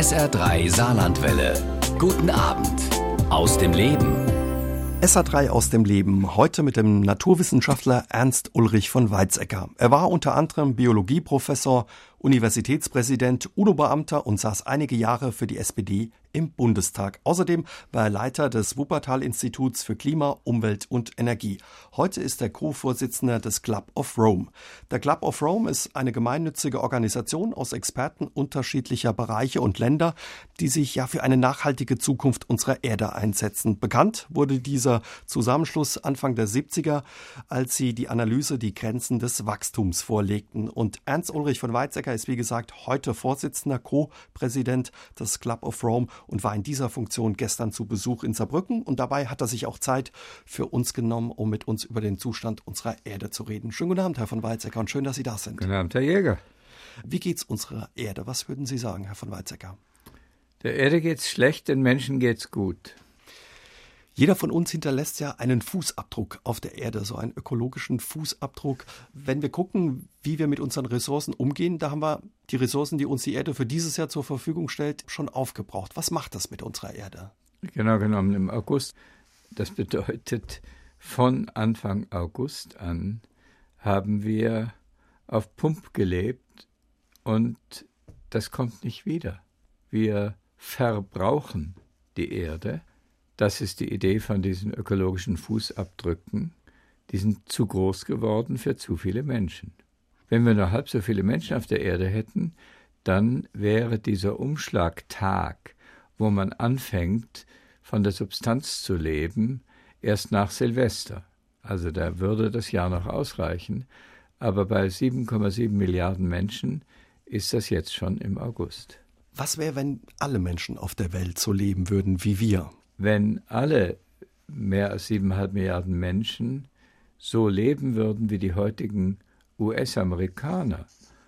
SR3 Saarlandwelle. Guten Abend aus dem Leben. SA3 aus dem Leben. Heute mit dem Naturwissenschaftler Ernst Ulrich von Weizsäcker. Er war unter anderem Biologieprofessor, Universitätspräsident, UNO-Beamter und saß einige Jahre für die SPD im Bundestag. Außerdem war er Leiter des Wuppertal-Instituts für Klima, Umwelt und Energie. Heute ist er Co-Vorsitzender des Club of Rome. Der Club of Rome ist eine gemeinnützige Organisation aus Experten unterschiedlicher Bereiche und Länder, die sich ja für eine nachhaltige Zukunft unserer Erde einsetzen. Bekannt wurde dieser Zusammenschluss Anfang der 70er, als sie die Analyse die Grenzen des Wachstums vorlegten. Und Ernst Ulrich von Weizsäcker ist wie gesagt heute Vorsitzender, Co-Präsident des Club of Rome und war in dieser Funktion gestern zu Besuch in Saarbrücken. Und dabei hat er sich auch Zeit für uns genommen, um mit uns über den Zustand unserer Erde zu reden. Schönen guten Abend, Herr von Weizsäcker, und schön, dass Sie da sind. Guten Abend, Herr Jäger. Wie geht's unserer Erde? Was würden Sie sagen, Herr von Weizsäcker? Der Erde geht's schlecht, den Menschen geht's gut. Jeder von uns hinterlässt ja einen Fußabdruck auf der Erde, so einen ökologischen Fußabdruck. Wenn wir gucken, wie wir mit unseren Ressourcen umgehen, da haben wir die Ressourcen, die uns die Erde für dieses Jahr zur Verfügung stellt, schon aufgebraucht. Was macht das mit unserer Erde? Genau genommen im August. Das bedeutet, von Anfang August an haben wir auf Pump gelebt und das kommt nicht wieder. Wir verbrauchen die Erde das ist die Idee von diesen ökologischen Fußabdrücken. Die sind zu groß geworden für zu viele Menschen. Wenn wir nur halb so viele Menschen auf der Erde hätten, dann wäre dieser Umschlagtag, wo man anfängt, von der Substanz zu leben, erst nach Silvester. Also da würde das Jahr noch ausreichen. Aber bei 7,7 Milliarden Menschen ist das jetzt schon im August. Was wäre, wenn alle Menschen auf der Welt so leben würden wie wir? Wenn alle mehr als siebeneinhalb Milliarden Menschen so leben würden wie die heutigen US-Amerikaner,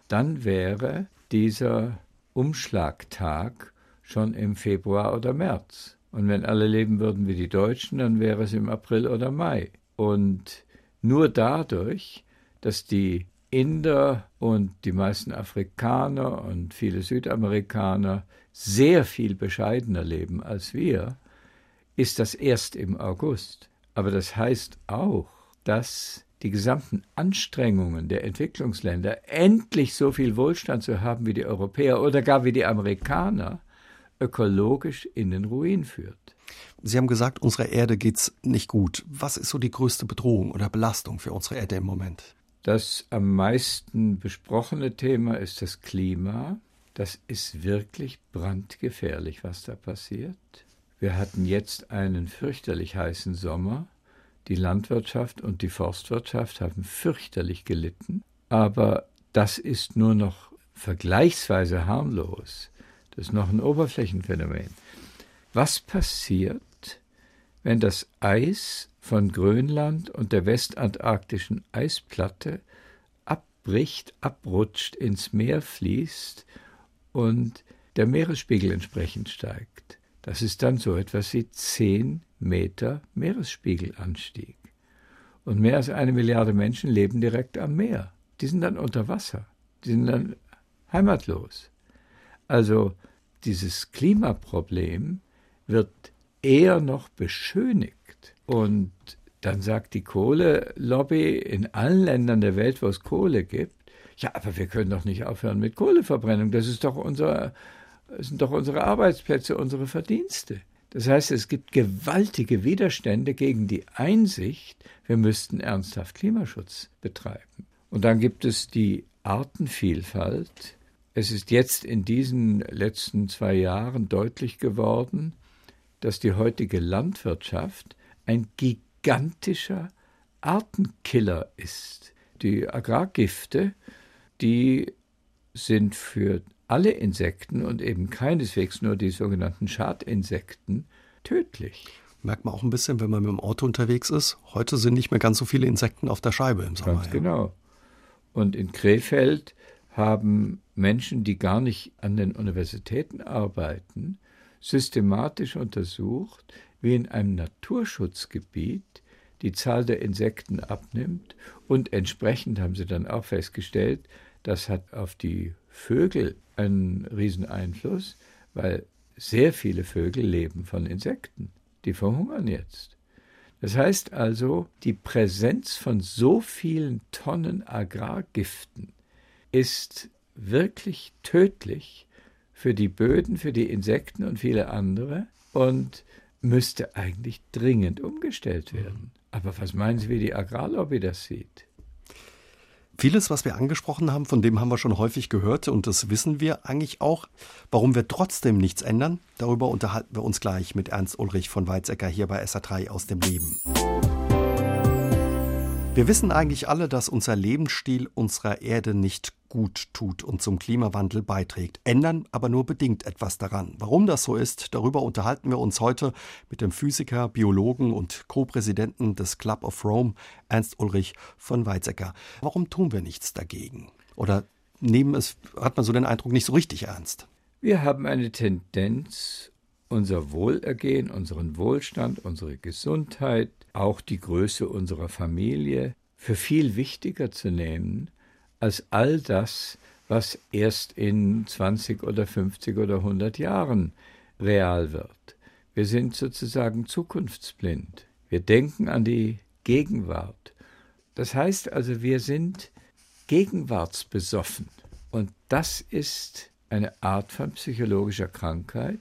dann wäre dieser Umschlagtag schon im Februar oder März. Und wenn alle leben würden wie die Deutschen, dann wäre es im April oder Mai. Und nur dadurch, dass die Inder und die meisten Afrikaner und viele Südamerikaner sehr viel bescheidener leben als wir, ist das erst im August. Aber das heißt auch, dass die gesamten Anstrengungen der Entwicklungsländer, endlich so viel Wohlstand zu haben wie die Europäer oder gar wie die Amerikaner, ökologisch in den Ruin führt. Sie haben gesagt, unserer Erde geht's nicht gut. Was ist so die größte Bedrohung oder Belastung für unsere Erde im Moment? Das am meisten besprochene Thema ist das Klima. Das ist wirklich brandgefährlich, was da passiert. Wir hatten jetzt einen fürchterlich heißen Sommer. Die Landwirtschaft und die Forstwirtschaft haben fürchterlich gelitten. Aber das ist nur noch vergleichsweise harmlos. Das ist noch ein Oberflächenphänomen. Was passiert, wenn das Eis von Grönland und der westantarktischen Eisplatte abbricht, abrutscht, ins Meer fließt und der Meeresspiegel entsprechend steigt? Das ist dann so etwas wie zehn Meter Meeresspiegelanstieg. Und mehr als eine Milliarde Menschen leben direkt am Meer. Die sind dann unter Wasser. Die sind dann heimatlos. Also dieses Klimaproblem wird eher noch beschönigt. Und dann sagt die Kohlelobby in allen Ländern der Welt, wo es Kohle gibt, ja, aber wir können doch nicht aufhören mit Kohleverbrennung. Das ist doch unser es sind doch unsere Arbeitsplätze, unsere Verdienste. Das heißt, es gibt gewaltige Widerstände gegen die Einsicht, wir müssten ernsthaft Klimaschutz betreiben. Und dann gibt es die Artenvielfalt. Es ist jetzt in diesen letzten zwei Jahren deutlich geworden, dass die heutige Landwirtschaft ein gigantischer Artenkiller ist. Die Agrargifte, die sind für alle Insekten und eben keineswegs nur die sogenannten Schadinsekten tödlich. Merkt man auch ein bisschen, wenn man mit dem Auto unterwegs ist. Heute sind nicht mehr ganz so viele Insekten auf der Scheibe im Sommer. Ganz genau. Und in Krefeld haben Menschen, die gar nicht an den Universitäten arbeiten, systematisch untersucht, wie in einem Naturschutzgebiet die Zahl der Insekten abnimmt und entsprechend haben sie dann auch festgestellt, das hat auf die Vögel einen Rieseneinfluss, weil sehr viele Vögel leben von Insekten. Die verhungern jetzt. Das heißt also, die Präsenz von so vielen Tonnen Agrargiften ist wirklich tödlich für die Böden, für die Insekten und viele andere und müsste eigentlich dringend umgestellt werden. Aber was meinen Sie, wie die Agrarlobby das sieht? Vieles, was wir angesprochen haben, von dem haben wir schon häufig gehört und das wissen wir eigentlich auch. Warum wir trotzdem nichts ändern, darüber unterhalten wir uns gleich mit Ernst Ulrich von Weizsäcker hier bei SA3 aus dem Leben. Wir wissen eigentlich alle, dass unser Lebensstil unserer Erde nicht gut tut und zum Klimawandel beiträgt, ändern aber nur bedingt etwas daran. Warum das so ist, darüber unterhalten wir uns heute mit dem Physiker, Biologen und Co-Präsidenten des Club of Rome, Ernst Ulrich von Weizsäcker. Warum tun wir nichts dagegen? Oder nehmen es, hat man so den Eindruck, nicht so richtig ernst? Wir haben eine Tendenz, unser Wohlergehen, unseren Wohlstand, unsere Gesundheit, auch die Größe unserer Familie für viel wichtiger zu nehmen als all das, was erst in 20 oder 50 oder 100 Jahren real wird. Wir sind sozusagen zukunftsblind. Wir denken an die Gegenwart. Das heißt also, wir sind gegenwartsbesoffen. Und das ist eine Art von psychologischer Krankheit,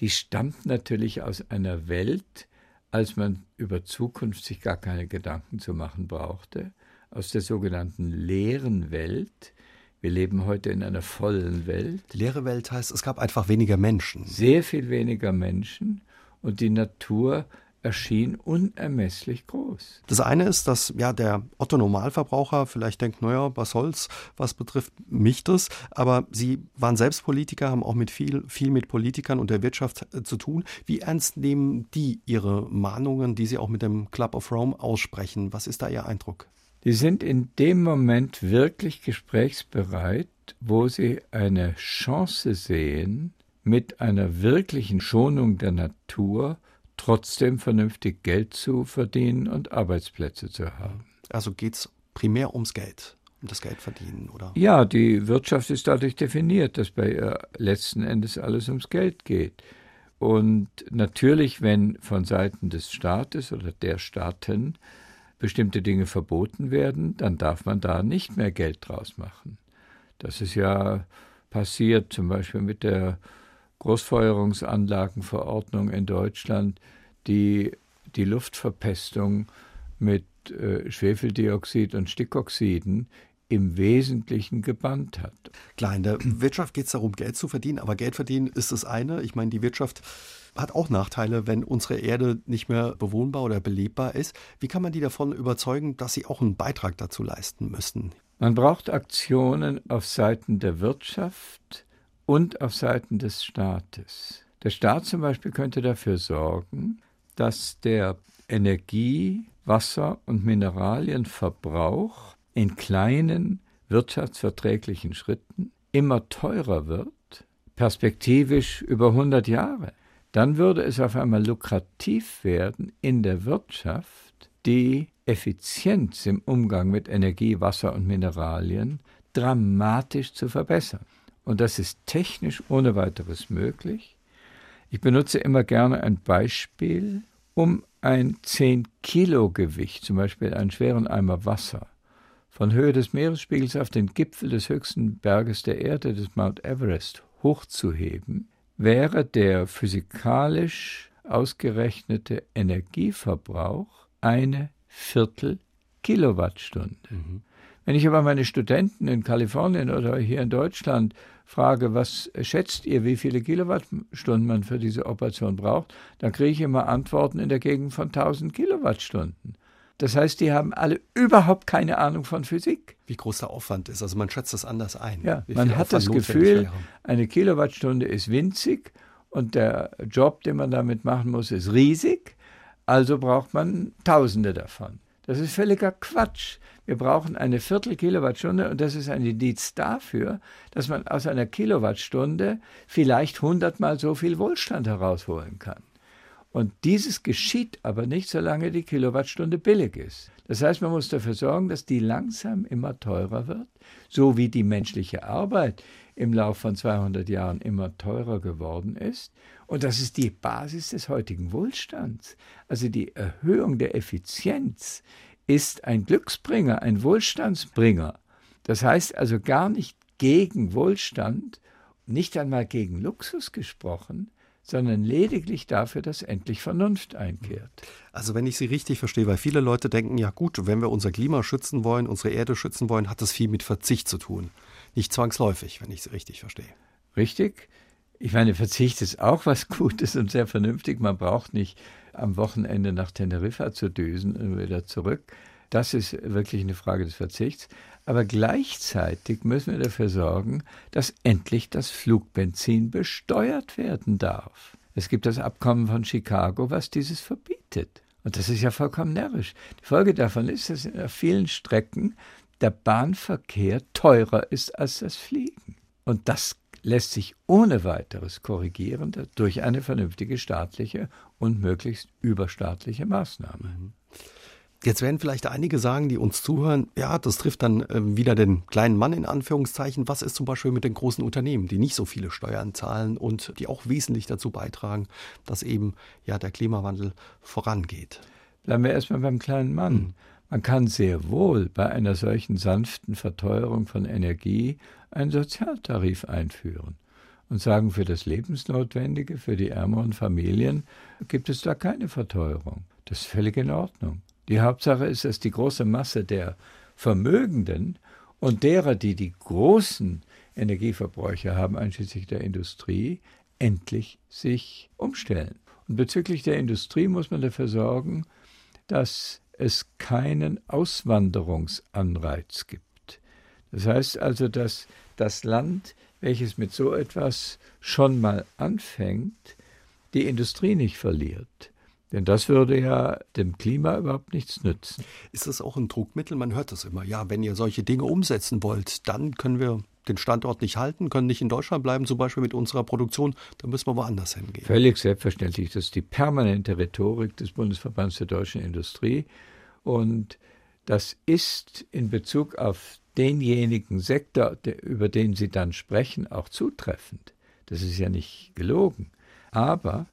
die stammt natürlich aus einer Welt, als man über Zukunft sich gar keine Gedanken zu machen brauchte, aus der sogenannten leeren Welt. Wir leben heute in einer vollen Welt. Die leere Welt heißt, es gab einfach weniger Menschen. Sehr viel weniger Menschen und die Natur erschien unermesslich groß. Das eine ist, dass ja der Otto Normalverbraucher vielleicht denkt, naja, was soll's, was betrifft mich das, aber Sie waren selbst Politiker, haben auch mit viel, viel mit Politikern und der Wirtschaft äh, zu tun. Wie ernst nehmen die Ihre Mahnungen, die Sie auch mit dem Club of Rome aussprechen? Was ist da Ihr Eindruck? Die sind in dem Moment wirklich gesprächsbereit, wo sie eine Chance sehen, mit einer wirklichen Schonung der Natur trotzdem vernünftig Geld zu verdienen und Arbeitsplätze zu haben. Also geht es primär ums Geld, um das Geld verdienen, oder? Ja, die Wirtschaft ist dadurch definiert, dass bei ihr letzten Endes alles ums Geld geht. Und natürlich, wenn von Seiten des Staates oder der Staaten bestimmte Dinge verboten werden, dann darf man da nicht mehr Geld draus machen. Das ist ja passiert, zum Beispiel mit der Großfeuerungsanlagenverordnung in Deutschland, die die Luftverpestung mit äh, Schwefeldioxid und Stickoxiden im Wesentlichen gebannt hat. Klar, in der Wirtschaft geht es darum, Geld zu verdienen, aber Geld verdienen ist das eine. Ich meine, die Wirtschaft hat auch Nachteile, wenn unsere Erde nicht mehr bewohnbar oder belebbar ist. Wie kann man die davon überzeugen, dass sie auch einen Beitrag dazu leisten müssen? Man braucht Aktionen auf Seiten der Wirtschaft, und auf Seiten des Staates. Der Staat zum Beispiel könnte dafür sorgen, dass der Energie-, Wasser- und Mineralienverbrauch in kleinen wirtschaftsverträglichen Schritten immer teurer wird, perspektivisch über 100 Jahre. Dann würde es auf einmal lukrativ werden, in der Wirtschaft die Effizienz im Umgang mit Energie, Wasser und Mineralien dramatisch zu verbessern. Und das ist technisch ohne weiteres möglich. Ich benutze immer gerne ein Beispiel, um ein 10 Kilo Gewicht, zum Beispiel einen schweren Eimer Wasser, von Höhe des Meeresspiegels auf den Gipfel des höchsten Berges der Erde, des Mount Everest, hochzuheben, wäre der physikalisch ausgerechnete Energieverbrauch eine Viertel Kilowattstunde. Mhm. Wenn ich aber meine Studenten in Kalifornien oder hier in Deutschland frage, was schätzt ihr, wie viele Kilowattstunden man für diese Operation braucht, dann kriege ich immer Antworten in der Gegend von 1000 Kilowattstunden. Das heißt, die haben alle überhaupt keine Ahnung von Physik. Wie groß der Aufwand ist. Also man schätzt das anders ein. Ja, man hat das Gefühl, eine Kilowattstunde ist winzig und der Job, den man damit machen muss, ist riesig. Also braucht man Tausende davon. Das ist völliger Quatsch. Wir brauchen eine Viertel Kilowattstunde und das ist ein Indiz dafür, dass man aus einer Kilowattstunde vielleicht hundertmal so viel Wohlstand herausholen kann. Und dieses geschieht aber nicht, solange die Kilowattstunde billig ist. Das heißt, man muss dafür sorgen, dass die langsam immer teurer wird, so wie die menschliche Arbeit im Laufe von 200 Jahren immer teurer geworden ist. Und das ist die Basis des heutigen Wohlstands. Also die Erhöhung der Effizienz ist ein Glücksbringer, ein Wohlstandsbringer. Das heißt also gar nicht gegen Wohlstand, nicht einmal gegen Luxus gesprochen, sondern lediglich dafür, dass endlich Vernunft einkehrt. Also wenn ich Sie richtig verstehe, weil viele Leute denken, ja gut, wenn wir unser Klima schützen wollen, unsere Erde schützen wollen, hat das viel mit Verzicht zu tun. Nicht zwangsläufig, wenn ich Sie richtig verstehe. Richtig. Ich meine, Verzicht ist auch was Gutes und sehr vernünftig. Man braucht nicht am Wochenende nach Teneriffa zu düsen und wieder zurück. Das ist wirklich eine Frage des Verzichts. Aber gleichzeitig müssen wir dafür sorgen, dass endlich das Flugbenzin besteuert werden darf. Es gibt das Abkommen von Chicago, was dieses verbietet. Und das ist ja vollkommen närrisch. Die Folge davon ist, dass auf vielen Strecken der Bahnverkehr teurer ist als das Fliegen. Und das lässt sich ohne weiteres korrigieren durch eine vernünftige staatliche und möglichst überstaatliche Maßnahme. Mhm. Jetzt werden vielleicht einige sagen, die uns zuhören, ja, das trifft dann äh, wieder den kleinen Mann in Anführungszeichen. Was ist zum Beispiel mit den großen Unternehmen, die nicht so viele Steuern zahlen und die auch wesentlich dazu beitragen, dass eben ja der Klimawandel vorangeht? Bleiben wir erstmal beim kleinen Mann. Mhm. Man kann sehr wohl bei einer solchen sanften Verteuerung von Energie einen Sozialtarif einführen und sagen, für das Lebensnotwendige, für die ärmeren Familien gibt es da keine Verteuerung. Das ist völlig in Ordnung. Die Hauptsache ist, dass die große Masse der Vermögenden und derer, die die großen Energieverbräuche haben, einschließlich der Industrie, endlich sich umstellen. Und bezüglich der Industrie muss man dafür sorgen, dass es keinen Auswanderungsanreiz gibt. Das heißt also, dass das Land, welches mit so etwas schon mal anfängt, die Industrie nicht verliert. Denn das würde ja dem Klima überhaupt nichts nützen. Ist das auch ein Druckmittel? Man hört das immer. Ja, wenn ihr solche Dinge umsetzen wollt, dann können wir den Standort nicht halten, können nicht in Deutschland bleiben, zum Beispiel mit unserer Produktion, dann müssen wir woanders hingehen. Völlig selbstverständlich. Das ist die permanente Rhetorik des Bundesverbands der deutschen Industrie. Und das ist in Bezug auf denjenigen Sektor, über den Sie dann sprechen, auch zutreffend. Das ist ja nicht gelogen. Aber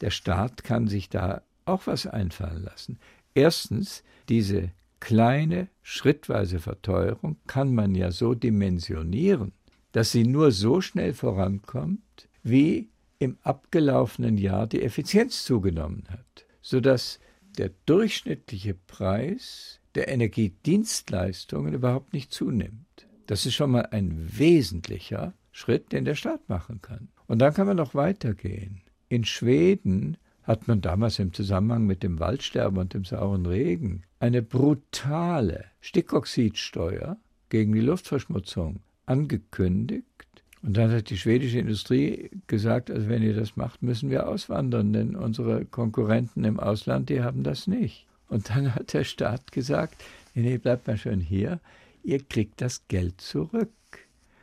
der Staat kann sich da auch was einfallen lassen. Erstens, diese kleine schrittweise Verteuerung kann man ja so dimensionieren, dass sie nur so schnell vorankommt, wie im abgelaufenen Jahr die Effizienz zugenommen hat, sodass der durchschnittliche Preis der Energiedienstleistungen überhaupt nicht zunimmt. Das ist schon mal ein wesentlicher Schritt, den der Staat machen kann. Und dann kann man noch weitergehen. In Schweden hat man damals im Zusammenhang mit dem Waldsterben und dem sauren Regen eine brutale Stickoxidsteuer gegen die Luftverschmutzung angekündigt. Und dann hat die schwedische Industrie gesagt, also wenn ihr das macht, müssen wir auswandern, denn unsere Konkurrenten im Ausland, die haben das nicht. Und dann hat der Staat gesagt, nee, nee, bleibt mal schön hier, ihr kriegt das Geld zurück.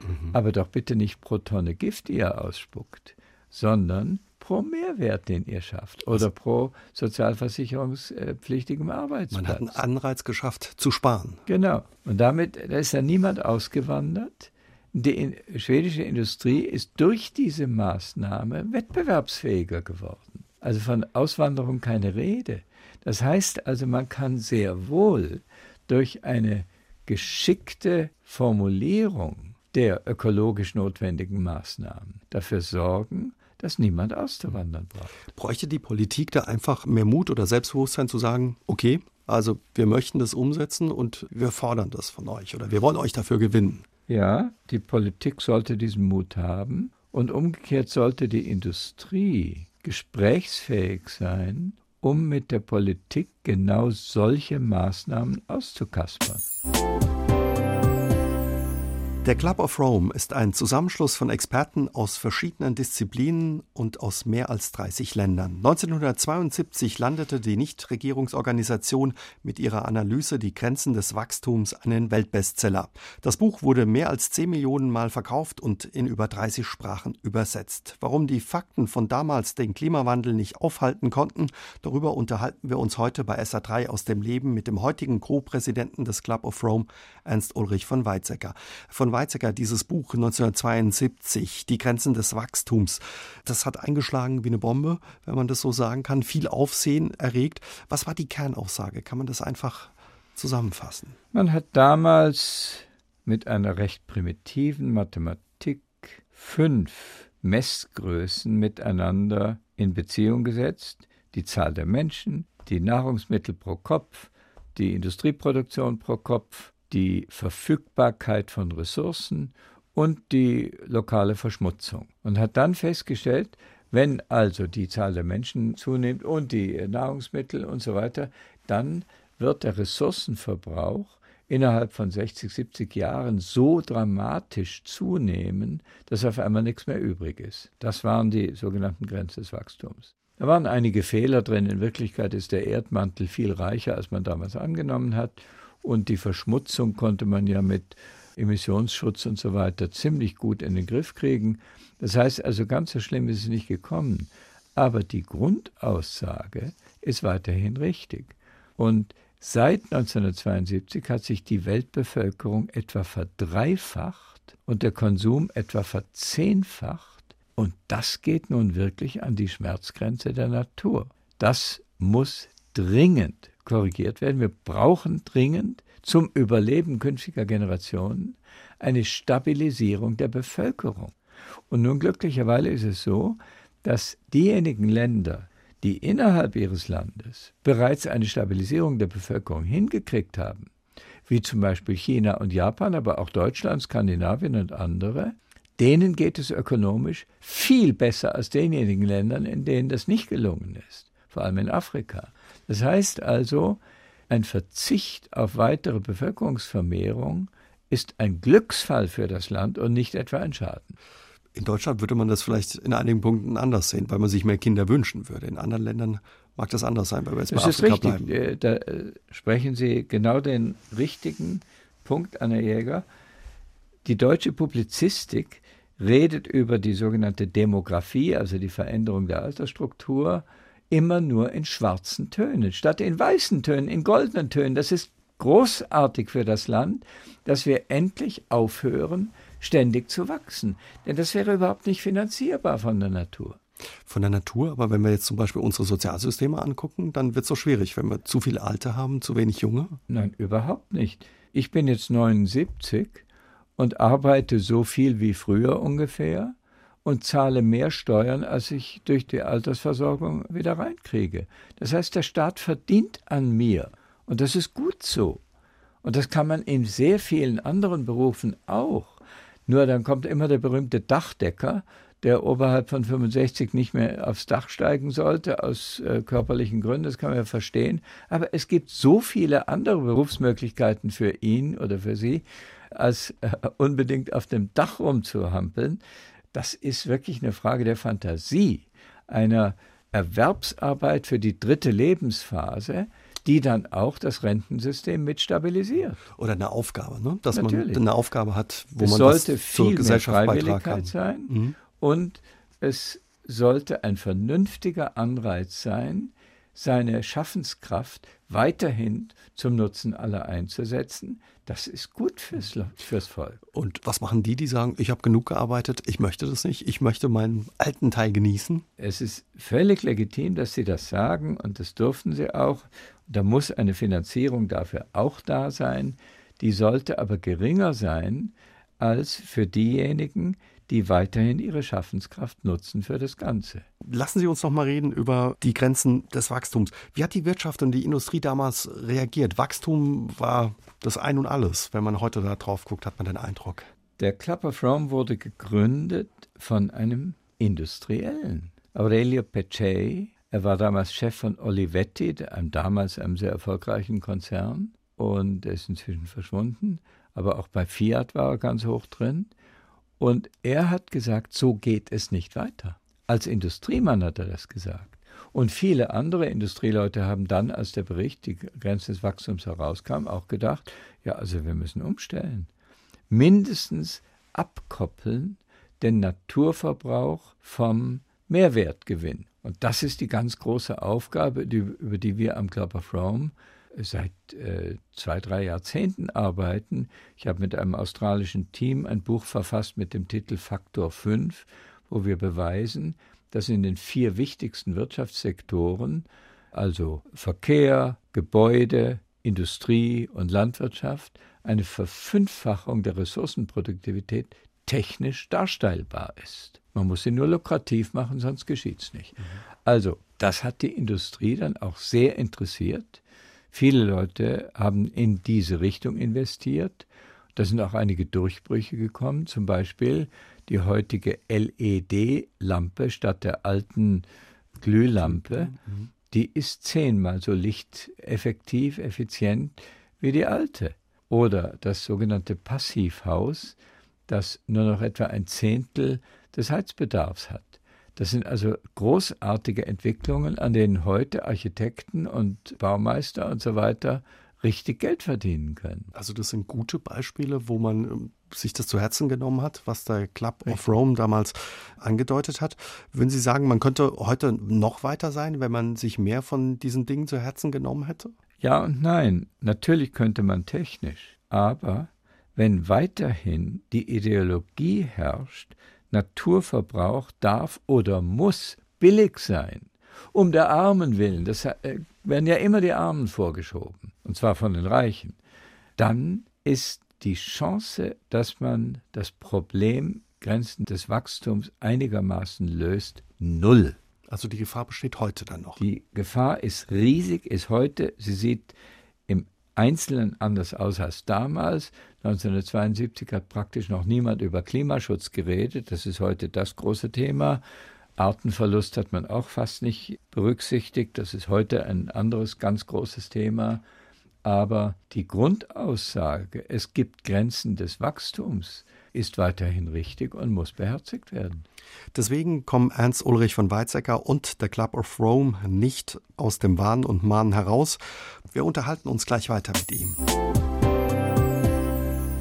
Mhm. Aber doch bitte nicht pro Tonne Gift, die ihr ausspuckt, sondern pro Mehrwert, den ihr schafft oder pro sozialversicherungspflichtigem Arbeitsplatz. Man hat einen Anreiz geschafft, zu sparen. Genau. Und damit da ist ja niemand ausgewandert. Die schwedische Industrie ist durch diese Maßnahme wettbewerbsfähiger geworden. Also von Auswanderung keine Rede. Das heißt also, man kann sehr wohl durch eine geschickte Formulierung der ökologisch notwendigen Maßnahmen dafür sorgen, dass niemand auszuwandern braucht. Bräuchte die Politik da einfach mehr Mut oder Selbstbewusstsein zu sagen, okay, also wir möchten das umsetzen und wir fordern das von euch oder wir wollen euch dafür gewinnen? Ja, die Politik sollte diesen Mut haben und umgekehrt sollte die Industrie gesprächsfähig sein, um mit der Politik genau solche Maßnahmen auszukaspern. Der Club of Rome ist ein Zusammenschluss von Experten aus verschiedenen Disziplinen und aus mehr als 30 Ländern. 1972 landete die Nichtregierungsorganisation mit ihrer Analyse Die Grenzen des Wachstums einen Weltbestseller. Das Buch wurde mehr als 10 Millionen Mal verkauft und in über 30 Sprachen übersetzt. Warum die Fakten von damals den Klimawandel nicht aufhalten konnten, darüber unterhalten wir uns heute bei SA3 aus dem Leben mit dem heutigen Co-Präsidenten des Club of Rome, Ernst Ulrich von Weizsäcker. Von Weizsäcker, dieses Buch 1972, Die Grenzen des Wachstums, das hat eingeschlagen wie eine Bombe, wenn man das so sagen kann, viel Aufsehen erregt. Was war die Kernaussage? Kann man das einfach zusammenfassen? Man hat damals mit einer recht primitiven Mathematik fünf Messgrößen miteinander in Beziehung gesetzt. Die Zahl der Menschen, die Nahrungsmittel pro Kopf, die Industrieproduktion pro Kopf, die Verfügbarkeit von Ressourcen und die lokale Verschmutzung. Und hat dann festgestellt, wenn also die Zahl der Menschen zunimmt und die Nahrungsmittel und so weiter, dann wird der Ressourcenverbrauch innerhalb von 60, 70 Jahren so dramatisch zunehmen, dass auf einmal nichts mehr übrig ist. Das waren die sogenannten Grenzen des Wachstums. Da waren einige Fehler drin. In Wirklichkeit ist der Erdmantel viel reicher, als man damals angenommen hat. Und die Verschmutzung konnte man ja mit Emissionsschutz und so weiter ziemlich gut in den Griff kriegen. Das heißt also, ganz so schlimm ist es nicht gekommen. Aber die Grundaussage ist weiterhin richtig. Und seit 1972 hat sich die Weltbevölkerung etwa verdreifacht und der Konsum etwa verzehnfacht. Und das geht nun wirklich an die Schmerzgrenze der Natur. Das muss dringend korrigiert werden. Wir brauchen dringend zum Überleben künftiger Generationen eine Stabilisierung der Bevölkerung. Und nun glücklicherweise ist es so, dass diejenigen Länder, die innerhalb ihres Landes bereits eine Stabilisierung der Bevölkerung hingekriegt haben, wie zum Beispiel China und Japan, aber auch Deutschland, Skandinavien und andere, denen geht es ökonomisch viel besser als denjenigen Ländern, in denen das nicht gelungen ist, vor allem in Afrika. Das heißt also, ein Verzicht auf weitere Bevölkerungsvermehrung ist ein Glücksfall für das Land und nicht etwa ein Schaden. In Deutschland würde man das vielleicht in einigen Punkten anders sehen, weil man sich mehr Kinder wünschen würde. In anderen Ländern mag das anders sein, weil wir jetzt das bei Afrika richtig. bleiben. Äh, da äh, sprechen Sie genau den richtigen Punkt, Anna Jäger. Die deutsche Publizistik redet über die sogenannte Demografie, also die Veränderung der Altersstruktur, immer nur in schwarzen Tönen, statt in weißen Tönen, in goldenen Tönen. Das ist großartig für das Land, dass wir endlich aufhören, ständig zu wachsen. Denn das wäre überhaupt nicht finanzierbar von der Natur. Von der Natur, aber wenn wir jetzt zum Beispiel unsere Sozialsysteme angucken, dann wird es so schwierig, wenn wir zu viele Alte haben, zu wenig Junge. Nein, überhaupt nicht. Ich bin jetzt 79 und arbeite so viel wie früher ungefähr und zahle mehr Steuern, als ich durch die Altersversorgung wieder reinkriege. Das heißt, der Staat verdient an mir und das ist gut so. Und das kann man in sehr vielen anderen Berufen auch. Nur dann kommt immer der berühmte Dachdecker, der oberhalb von 65 nicht mehr aufs Dach steigen sollte, aus äh, körperlichen Gründen, das kann man ja verstehen. Aber es gibt so viele andere Berufsmöglichkeiten für ihn oder für sie, als äh, unbedingt auf dem Dach rumzuhampeln, das ist wirklich eine Frage der Fantasie, einer Erwerbsarbeit für die dritte Lebensphase, die dann auch das Rentensystem mit stabilisiert. Oder eine Aufgabe, ne? dass Natürlich. man eine Aufgabe hat, wo es man sollte was viel zur Gesellschaft mehr Freiwilligkeit sein mhm. und es sollte ein vernünftiger Anreiz sein, seine Schaffenskraft weiterhin zum Nutzen aller einzusetzen. Das ist gut fürs, fürs Volk. Und was machen die, die sagen, ich habe genug gearbeitet, ich möchte das nicht, ich möchte meinen alten Teil genießen? Es ist völlig legitim, dass sie das sagen und das durften sie auch. Da muss eine Finanzierung dafür auch da sein. Die sollte aber geringer sein als für diejenigen, die weiterhin ihre Schaffenskraft nutzen für das Ganze. Lassen Sie uns noch mal reden über die Grenzen des Wachstums. Wie hat die Wirtschaft und die Industrie damals reagiert? Wachstum war das Ein und Alles. Wenn man heute da drauf guckt, hat man den Eindruck. Der Club of Rome wurde gegründet von einem Industriellen. Aurelio Pecei, er war damals Chef von Olivetti, einem damals einem sehr erfolgreichen Konzern, und er ist inzwischen verschwunden. Aber auch bei Fiat war er ganz hoch drin. Und er hat gesagt, so geht es nicht weiter. Als Industriemann hat er das gesagt. Und viele andere Industrieleute haben dann, als der Bericht die Grenzen des Wachstums herauskam, auch gedacht, ja, also wir müssen umstellen. Mindestens abkoppeln den Naturverbrauch vom Mehrwertgewinn. Und das ist die ganz große Aufgabe, die, über die wir am Club of Rome seit äh, zwei, drei Jahrzehnten arbeiten. Ich habe mit einem australischen Team ein Buch verfasst mit dem Titel Faktor 5, wo wir beweisen, dass in den vier wichtigsten Wirtschaftssektoren, also Verkehr, Gebäude, Industrie und Landwirtschaft, eine Verfünffachung der Ressourcenproduktivität technisch darstellbar ist. Man muss sie nur lukrativ machen, sonst geschieht es nicht. Mhm. Also, das hat die Industrie dann auch sehr interessiert. Viele Leute haben in diese Richtung investiert. Da sind auch einige Durchbrüche gekommen, zum Beispiel die heutige LED-Lampe statt der alten Glühlampe. Mhm. Die ist zehnmal so lichteffektiv, effizient wie die alte. Oder das sogenannte Passivhaus, das nur noch etwa ein Zehntel des Heizbedarfs hat. Das sind also großartige Entwicklungen, an denen heute Architekten und Baumeister und so weiter richtig Geld verdienen können. Also das sind gute Beispiele, wo man ähm, sich das zu Herzen genommen hat, was der Club of Rome damals angedeutet hat. Würden Sie sagen, man könnte heute noch weiter sein, wenn man sich mehr von diesen Dingen zu Herzen genommen hätte? Ja und nein. Natürlich könnte man technisch, aber wenn weiterhin die Ideologie herrscht, Naturverbrauch darf oder muss billig sein, um der Armen willen, das äh, werden ja immer die Armen vorgeschoben, und zwar von den Reichen, dann ist die Chance, dass man das Problem Grenzen des Wachstums einigermaßen löst, null. Also die Gefahr besteht heute dann noch. Die Gefahr ist riesig, ist heute, sie sieht im Einzelnen anders aus als damals. 1972 hat praktisch noch niemand über Klimaschutz geredet. Das ist heute das große Thema. Artenverlust hat man auch fast nicht berücksichtigt. Das ist heute ein anderes ganz großes Thema. Aber die Grundaussage, es gibt Grenzen des Wachstums, ist weiterhin richtig und muss beherzigt werden. Deswegen kommen Ernst Ulrich von Weizsäcker und der Club of Rome nicht aus dem Wahn und Mahn heraus. Wir unterhalten uns gleich weiter mit ihm.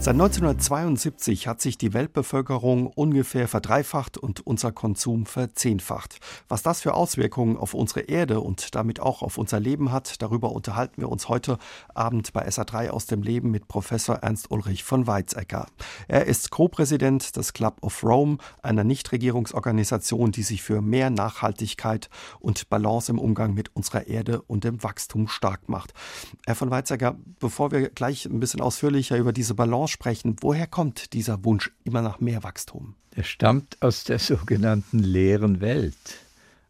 Seit 1972 hat sich die Weltbevölkerung ungefähr verdreifacht und unser Konsum verzehnfacht. Was das für Auswirkungen auf unsere Erde und damit auch auf unser Leben hat, darüber unterhalten wir uns heute Abend bei SA3 aus dem Leben mit Professor Ernst Ulrich von Weizsäcker. Er ist Co-Präsident des Club of Rome, einer Nichtregierungsorganisation, die sich für mehr Nachhaltigkeit und Balance im Umgang mit unserer Erde und dem Wachstum stark macht. Herr von Weizsäcker, bevor wir gleich ein bisschen ausführlicher über diese Balance sprechen. Woher kommt dieser Wunsch immer nach mehr Wachstum? Er stammt aus der sogenannten leeren Welt,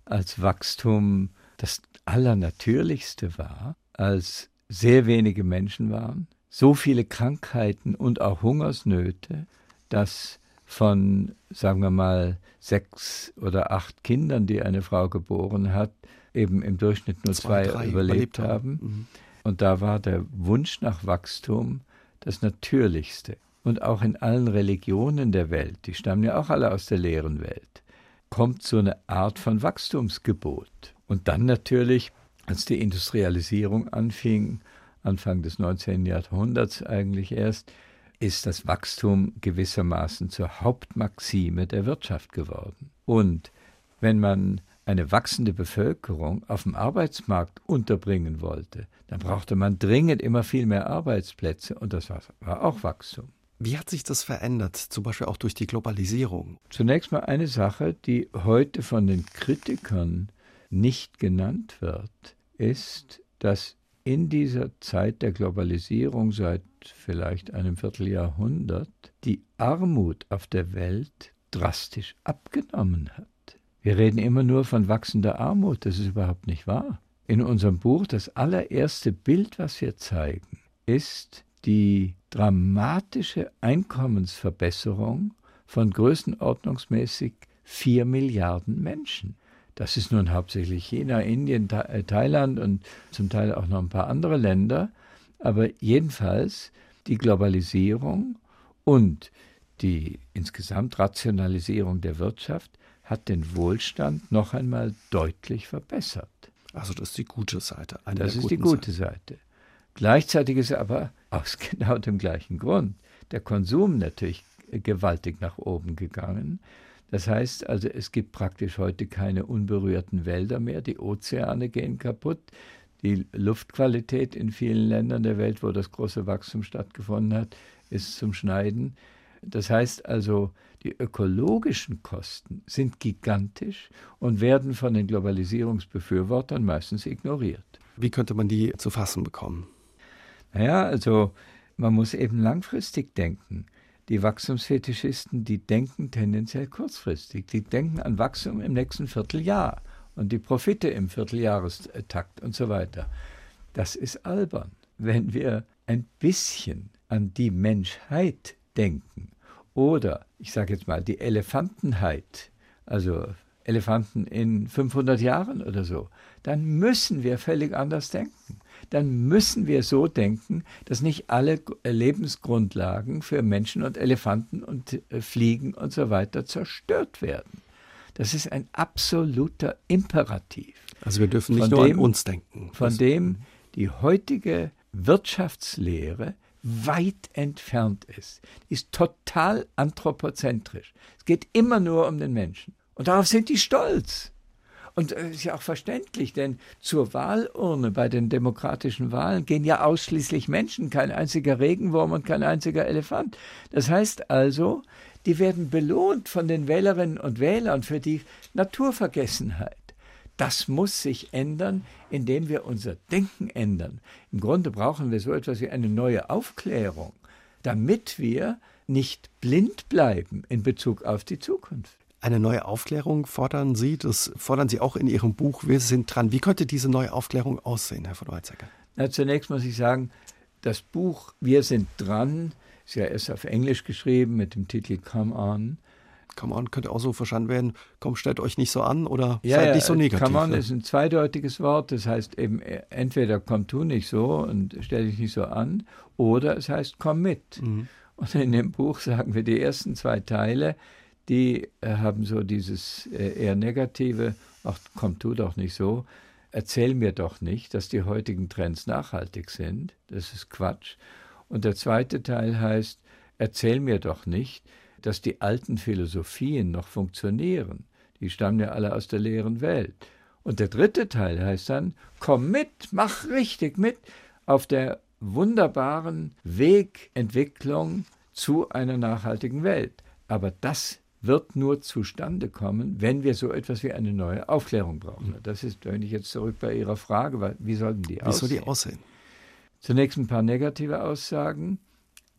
als Wachstum das Allernatürlichste war, als sehr wenige Menschen waren, so viele Krankheiten und auch Hungersnöte, dass von, sagen wir mal, sechs oder acht Kindern, die eine Frau geboren hat, eben im Durchschnitt nur zwei, zwei überlebt, überlebt, haben. Mhm. Und da war der Wunsch nach Wachstum das Natürlichste. Und auch in allen Religionen der Welt, die stammen ja auch alle aus der leeren Welt, kommt so eine Art von Wachstumsgebot. Und dann natürlich, als die Industrialisierung anfing, Anfang des 19. Jahrhunderts eigentlich erst, ist das Wachstum gewissermaßen zur Hauptmaxime der Wirtschaft geworden. Und wenn man eine wachsende Bevölkerung auf dem Arbeitsmarkt unterbringen wollte, dann brauchte man dringend immer viel mehr Arbeitsplätze und das war, war auch Wachstum. Wie hat sich das verändert, zum Beispiel auch durch die Globalisierung? Zunächst mal eine Sache, die heute von den Kritikern nicht genannt wird, ist, dass in dieser Zeit der Globalisierung seit vielleicht einem Vierteljahrhundert die Armut auf der Welt drastisch abgenommen hat. Wir reden immer nur von wachsender Armut, das ist überhaupt nicht wahr. In unserem Buch, das allererste Bild, was wir zeigen, ist die dramatische Einkommensverbesserung von größenordnungsmäßig vier Milliarden Menschen. Das ist nun hauptsächlich China, Indien, äh, Thailand und zum Teil auch noch ein paar andere Länder. Aber jedenfalls die Globalisierung und die insgesamt Rationalisierung der Wirtschaft hat den Wohlstand noch einmal deutlich verbessert. Also das ist die gute Seite. das ist die gute Seite. Seite. Gleichzeitig ist aber aus genau dem gleichen Grund der Konsum natürlich gewaltig nach oben gegangen. Das heißt also, es gibt praktisch heute keine unberührten Wälder mehr, die Ozeane gehen kaputt, Die Luftqualität in vielen Ländern der Welt, wo das große Wachstum stattgefunden hat, ist zum Schneiden. Das heißt also, die ökologischen Kosten sind gigantisch und werden von den Globalisierungsbefürwortern meistens ignoriert. Wie könnte man die zu fassen bekommen? Naja, also man muss eben langfristig denken. Die Wachstumsfetischisten, die denken tendenziell kurzfristig. Die denken an Wachstum im nächsten Vierteljahr und die Profite im Vierteljahrestakt und so weiter. Das ist albern. Wenn wir ein bisschen an die Menschheit denken oder, ich sage jetzt mal, die Elefantenheit, also Elefanten in 500 Jahren oder so, dann müssen wir völlig anders denken. Dann müssen wir so denken, dass nicht alle Lebensgrundlagen für Menschen und Elefanten und äh, Fliegen und so weiter zerstört werden. Das ist ein absoluter Imperativ. Also wir dürfen nicht nur dem, an uns denken. Von dem die heutige Wirtschaftslehre weit entfernt ist. Ist total anthropozentrisch. Es geht immer nur um den Menschen. Und darauf sind die stolz. Und es äh, ist ja auch verständlich, denn zur Wahlurne bei den demokratischen Wahlen gehen ja ausschließlich Menschen, kein einziger Regenwurm und kein einziger Elefant. Das heißt also, die werden belohnt von den Wählerinnen und Wählern für die Naturvergessenheit. Das muss sich ändern, indem wir unser Denken ändern. Im Grunde brauchen wir so etwas wie eine neue Aufklärung, damit wir nicht blind bleiben in Bezug auf die Zukunft. Eine neue Aufklärung fordern Sie, das fordern Sie auch in Ihrem Buch Wir sind dran. Wie könnte diese neue Aufklärung aussehen, Herr von Weizsäcker? Na, zunächst muss ich sagen, das Buch Wir sind dran ist ja erst auf Englisch geschrieben mit dem Titel Come On. Come on könnte auch so verstanden werden, komm, stellt euch nicht so an oder ja, seid nicht so negativ. Come on ist ein zweideutiges Wort, das heißt eben äh, entweder komm tu nicht so und stell dich nicht so an oder es heißt komm mit. Mhm. Und in dem Buch sagen wir die ersten zwei Teile, die äh, haben so dieses äh, eher negative, ach komm tu doch nicht so, erzähl mir doch nicht, dass die heutigen Trends nachhaltig sind, das ist Quatsch. Und der zweite Teil heißt, erzähl mir doch nicht, dass die alten Philosophien noch funktionieren. Die stammen ja alle aus der leeren Welt. Und der dritte Teil heißt dann, komm mit, mach richtig mit auf der wunderbaren Wegentwicklung zu einer nachhaltigen Welt. Aber das wird nur zustande kommen, wenn wir so etwas wie eine neue Aufklärung brauchen. Das ist, wenn ich jetzt zurück bei Ihrer Frage, wie sollten die aussehen? Wie soll die aussehen? Zunächst ein paar negative Aussagen.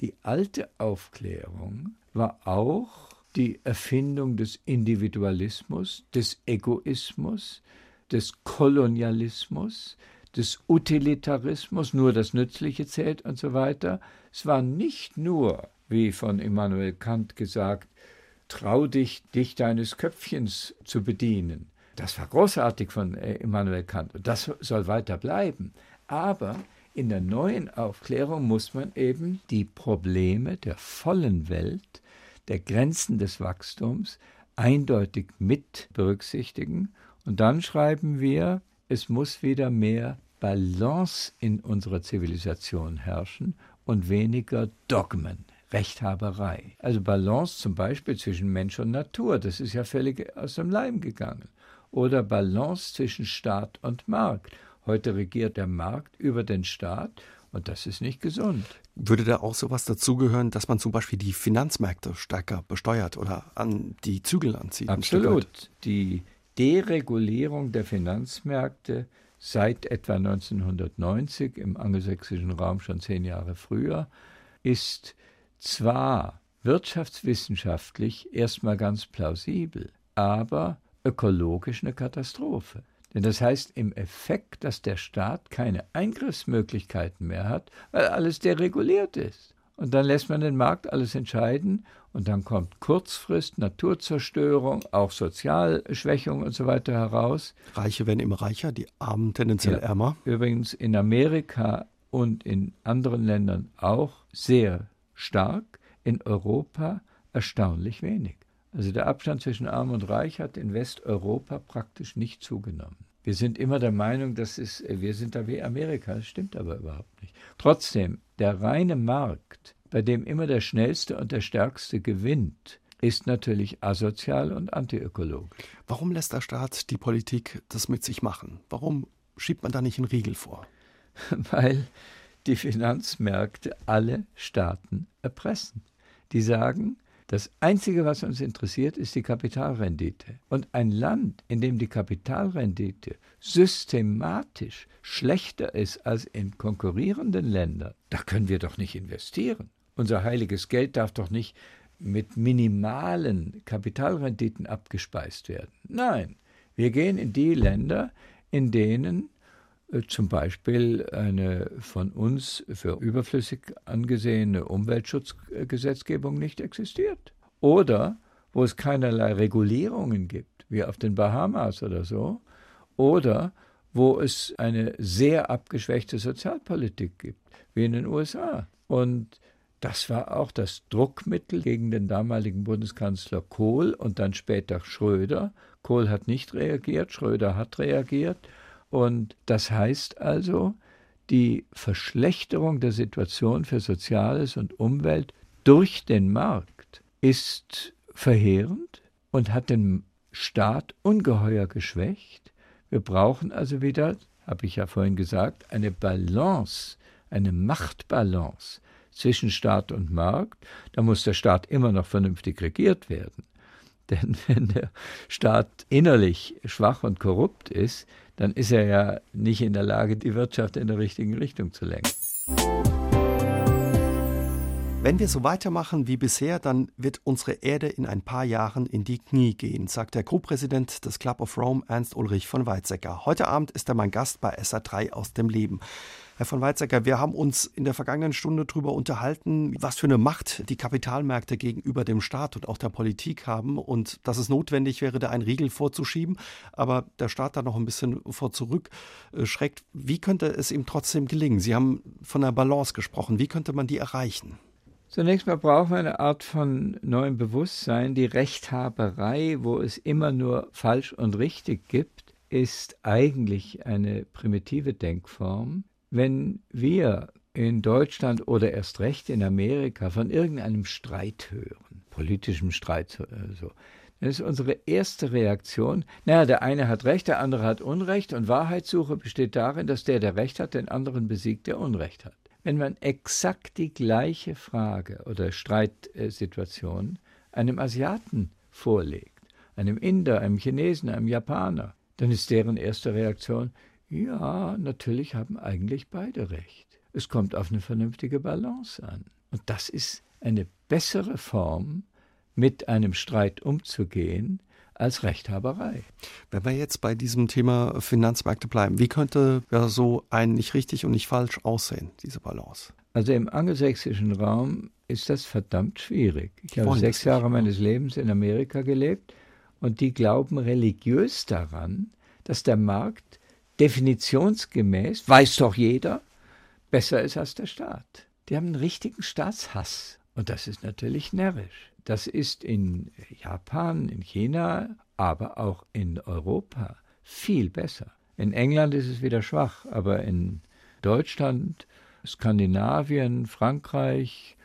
Die alte Aufklärung war auch die Erfindung des Individualismus, des Egoismus, des Kolonialismus, des Utilitarismus, nur das Nützliche zählt und so weiter. Es war nicht nur, wie von Immanuel Kant gesagt, trau dich, dich deines Köpfchens zu bedienen. Das war großartig von äh, Immanuel Kant und das soll weiter bleiben. Aber in der neuen Aufklärung muss man eben die Probleme der vollen Welt der Grenzen des Wachstums eindeutig mit berücksichtigen. Und dann schreiben wir, es muss wieder mehr Balance in unserer Zivilisation herrschen und weniger Dogmen, Rechthaberei. Also Balance zum Beispiel zwischen Mensch und Natur, das ist ja völlig aus dem Leim gegangen. Oder Balance zwischen Staat und Markt. Heute regiert der Markt über den Staat und das ist nicht gesund. Würde da auch sowas dazugehören, dass man zum Beispiel die Finanzmärkte stärker besteuert oder an die Zügel anzieht? Absolut. Die Deregulierung der Finanzmärkte seit etwa 1990 im angelsächsischen Raum schon zehn Jahre früher ist zwar wirtschaftswissenschaftlich erstmal ganz plausibel, aber ökologisch eine Katastrophe. Denn das heißt im Effekt, dass der Staat keine Eingriffsmöglichkeiten mehr hat, weil alles dereguliert ist. Und dann lässt man den Markt alles entscheiden und dann kommt Kurzfrist, Naturzerstörung, auch Sozialschwächung und so weiter heraus. Reiche werden immer reicher, die Armen tendenziell ja, ärmer. Übrigens in Amerika und in anderen Ländern auch sehr stark, in Europa erstaunlich wenig. Also der Abstand zwischen Arm und Reich hat in Westeuropa praktisch nicht zugenommen. Wir sind immer der Meinung, das ist, wir sind da wie Amerika. Das stimmt aber überhaupt nicht. Trotzdem, der reine Markt, bei dem immer der Schnellste und der Stärkste gewinnt, ist natürlich asozial und antiökologisch. Warum lässt der Staat die Politik das mit sich machen? Warum schiebt man da nicht einen Riegel vor? Weil die Finanzmärkte alle Staaten erpressen. Die sagen, das Einzige, was uns interessiert, ist die Kapitalrendite. Und ein Land, in dem die Kapitalrendite systematisch schlechter ist als in konkurrierenden Ländern, da können wir doch nicht investieren. Unser heiliges Geld darf doch nicht mit minimalen Kapitalrenditen abgespeist werden. Nein, wir gehen in die Länder, in denen zum Beispiel eine von uns für überflüssig angesehene Umweltschutzgesetzgebung nicht existiert. Oder wo es keinerlei Regulierungen gibt, wie auf den Bahamas oder so. Oder wo es eine sehr abgeschwächte Sozialpolitik gibt, wie in den USA. Und das war auch das Druckmittel gegen den damaligen Bundeskanzler Kohl und dann später Schröder. Kohl hat nicht reagiert, Schröder hat reagiert. Und das heißt also, die Verschlechterung der Situation für Soziales und Umwelt durch den Markt ist verheerend und hat den Staat ungeheuer geschwächt. Wir brauchen also wieder, habe ich ja vorhin gesagt, eine Balance, eine Machtbalance zwischen Staat und Markt. Da muss der Staat immer noch vernünftig regiert werden. Denn wenn der Staat innerlich schwach und korrupt ist, dann ist er ja nicht in der Lage, die Wirtschaft in der richtigen Richtung zu lenken. Wenn wir so weitermachen wie bisher, dann wird unsere Erde in ein paar Jahren in die Knie gehen, sagt der Co-Präsident des Club of Rome, Ernst Ulrich von Weizsäcker. Heute Abend ist er mein Gast bei SA3 aus dem Leben. Herr von Weizsäcker, wir haben uns in der vergangenen Stunde darüber unterhalten, was für eine Macht die Kapitalmärkte gegenüber dem Staat und auch der Politik haben und dass es notwendig wäre, da einen Riegel vorzuschieben, aber der Staat da noch ein bisschen vor zurück schreckt. Wie könnte es ihm trotzdem gelingen? Sie haben von einer Balance gesprochen. Wie könnte man die erreichen? Zunächst mal brauchen wir eine Art von neuem Bewusstsein. Die Rechthaberei, wo es immer nur falsch und richtig gibt, ist eigentlich eine primitive Denkform. Wenn wir in Deutschland oder erst recht in Amerika von irgendeinem Streit hören, politischem Streit äh, so, dann ist unsere erste Reaktion, naja, der eine hat Recht, der andere hat Unrecht und Wahrheitssuche besteht darin, dass der, der Recht hat, den anderen besiegt, der Unrecht hat. Wenn man exakt die gleiche Frage oder Streitsituation einem Asiaten vorlegt, einem Inder, einem Chinesen, einem Japaner, dann ist deren erste Reaktion, ja, natürlich haben eigentlich beide recht. Es kommt auf eine vernünftige Balance an. Und das ist eine bessere Form, mit einem Streit umzugehen, als Rechthaberei. Wenn wir jetzt bei diesem Thema Finanzmärkte bleiben, wie könnte ja so ein nicht richtig und nicht falsch aussehen, diese Balance? Also im angelsächsischen Raum ist das verdammt schwierig. Ich habe sechs Jahre meines Lebens in Amerika gelebt und die glauben religiös daran, dass der Markt definitionsgemäß, weiß doch jeder, besser ist als der Staat. Die haben einen richtigen Staatshass. Und das ist natürlich närrisch. Das ist in Japan, in China, aber auch in Europa viel besser. In England ist es wieder schwach, aber in Deutschland, Skandinavien, Frankreich,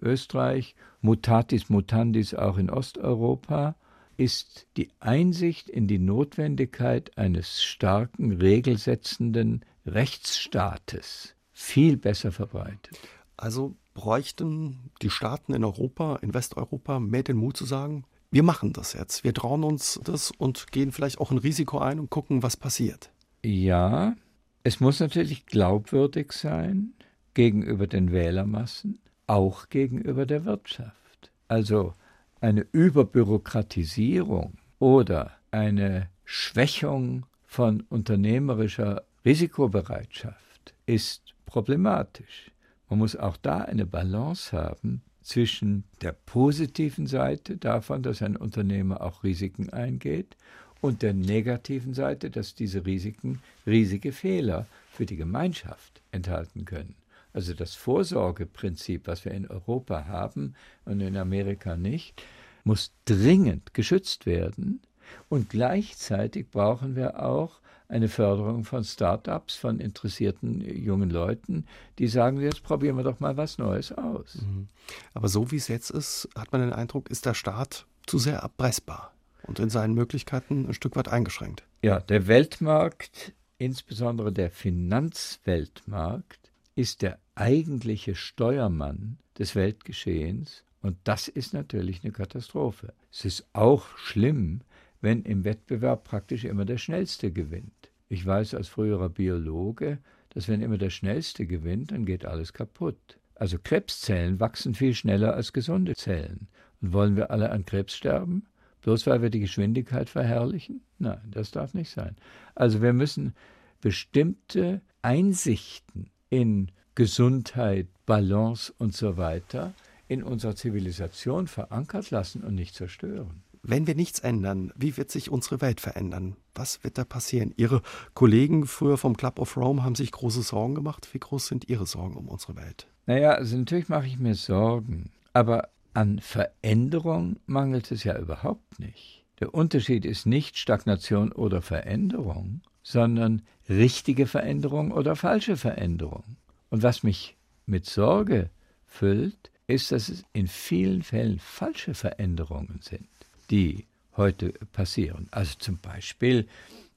Österreich, mutatis mutandis auch in Osteuropa, ist die Einsicht in die Notwendigkeit eines starken, regelsetzenden Rechtsstaates viel besser verbreitet. Also bräuchten die Staaten in Europa, in Westeuropa mehr den Mut zu sagen, wir machen das jetzt, wir trauen uns das und gehen vielleicht auch ein Risiko ein und gucken, was passiert. Ja, es muss natürlich glaubwürdig sein gegenüber den Wählermassen, auch gegenüber der Wirtschaft. Also eine Überbürokratisierung oder eine Schwächung von unternehmerischer Risikobereitschaft ist problematisch. Man muss auch da eine Balance haben zwischen der positiven Seite davon, dass ein Unternehmer auch Risiken eingeht, und der negativen Seite, dass diese Risiken riesige Fehler für die Gemeinschaft enthalten können. Also das Vorsorgeprinzip, was wir in Europa haben und in Amerika nicht, muss dringend geschützt werden. Und gleichzeitig brauchen wir auch eine Förderung von Start-ups, von interessierten jungen Leuten, die sagen, jetzt probieren wir doch mal was Neues aus. Mhm. Aber so wie es jetzt ist, hat man den Eindruck, ist der Staat zu sehr erpressbar und in seinen Möglichkeiten ein Stück weit eingeschränkt. Ja, der Weltmarkt insbesondere der Finanzweltmarkt ist der eigentliche Steuermann des Weltgeschehens und das ist natürlich eine Katastrophe. Es ist auch schlimm, wenn im Wettbewerb praktisch immer der Schnellste gewinnt. Ich weiß als früherer Biologe, dass wenn immer der Schnellste gewinnt, dann geht alles kaputt. Also Krebszellen wachsen viel schneller als gesunde Zellen. Und wollen wir alle an Krebs sterben? Bloß weil wir die Geschwindigkeit verherrlichen? Nein, das darf nicht sein. Also wir müssen bestimmte Einsichten in Gesundheit, Balance und so weiter in unserer Zivilisation verankert lassen und nicht zerstören. Wenn wir nichts ändern, wie wird sich unsere Welt verändern? Was wird da passieren? Ihre Kollegen früher vom Club of Rome haben sich große Sorgen gemacht. Wie groß sind Ihre Sorgen um unsere Welt? Naja, also natürlich mache ich mir Sorgen. Aber an Veränderung mangelt es ja überhaupt nicht. Der Unterschied ist nicht Stagnation oder Veränderung, sondern richtige Veränderung oder falsche Veränderung. Und was mich mit Sorge füllt, ist, dass es in vielen Fällen falsche Veränderungen sind, die heute passieren. Also zum Beispiel,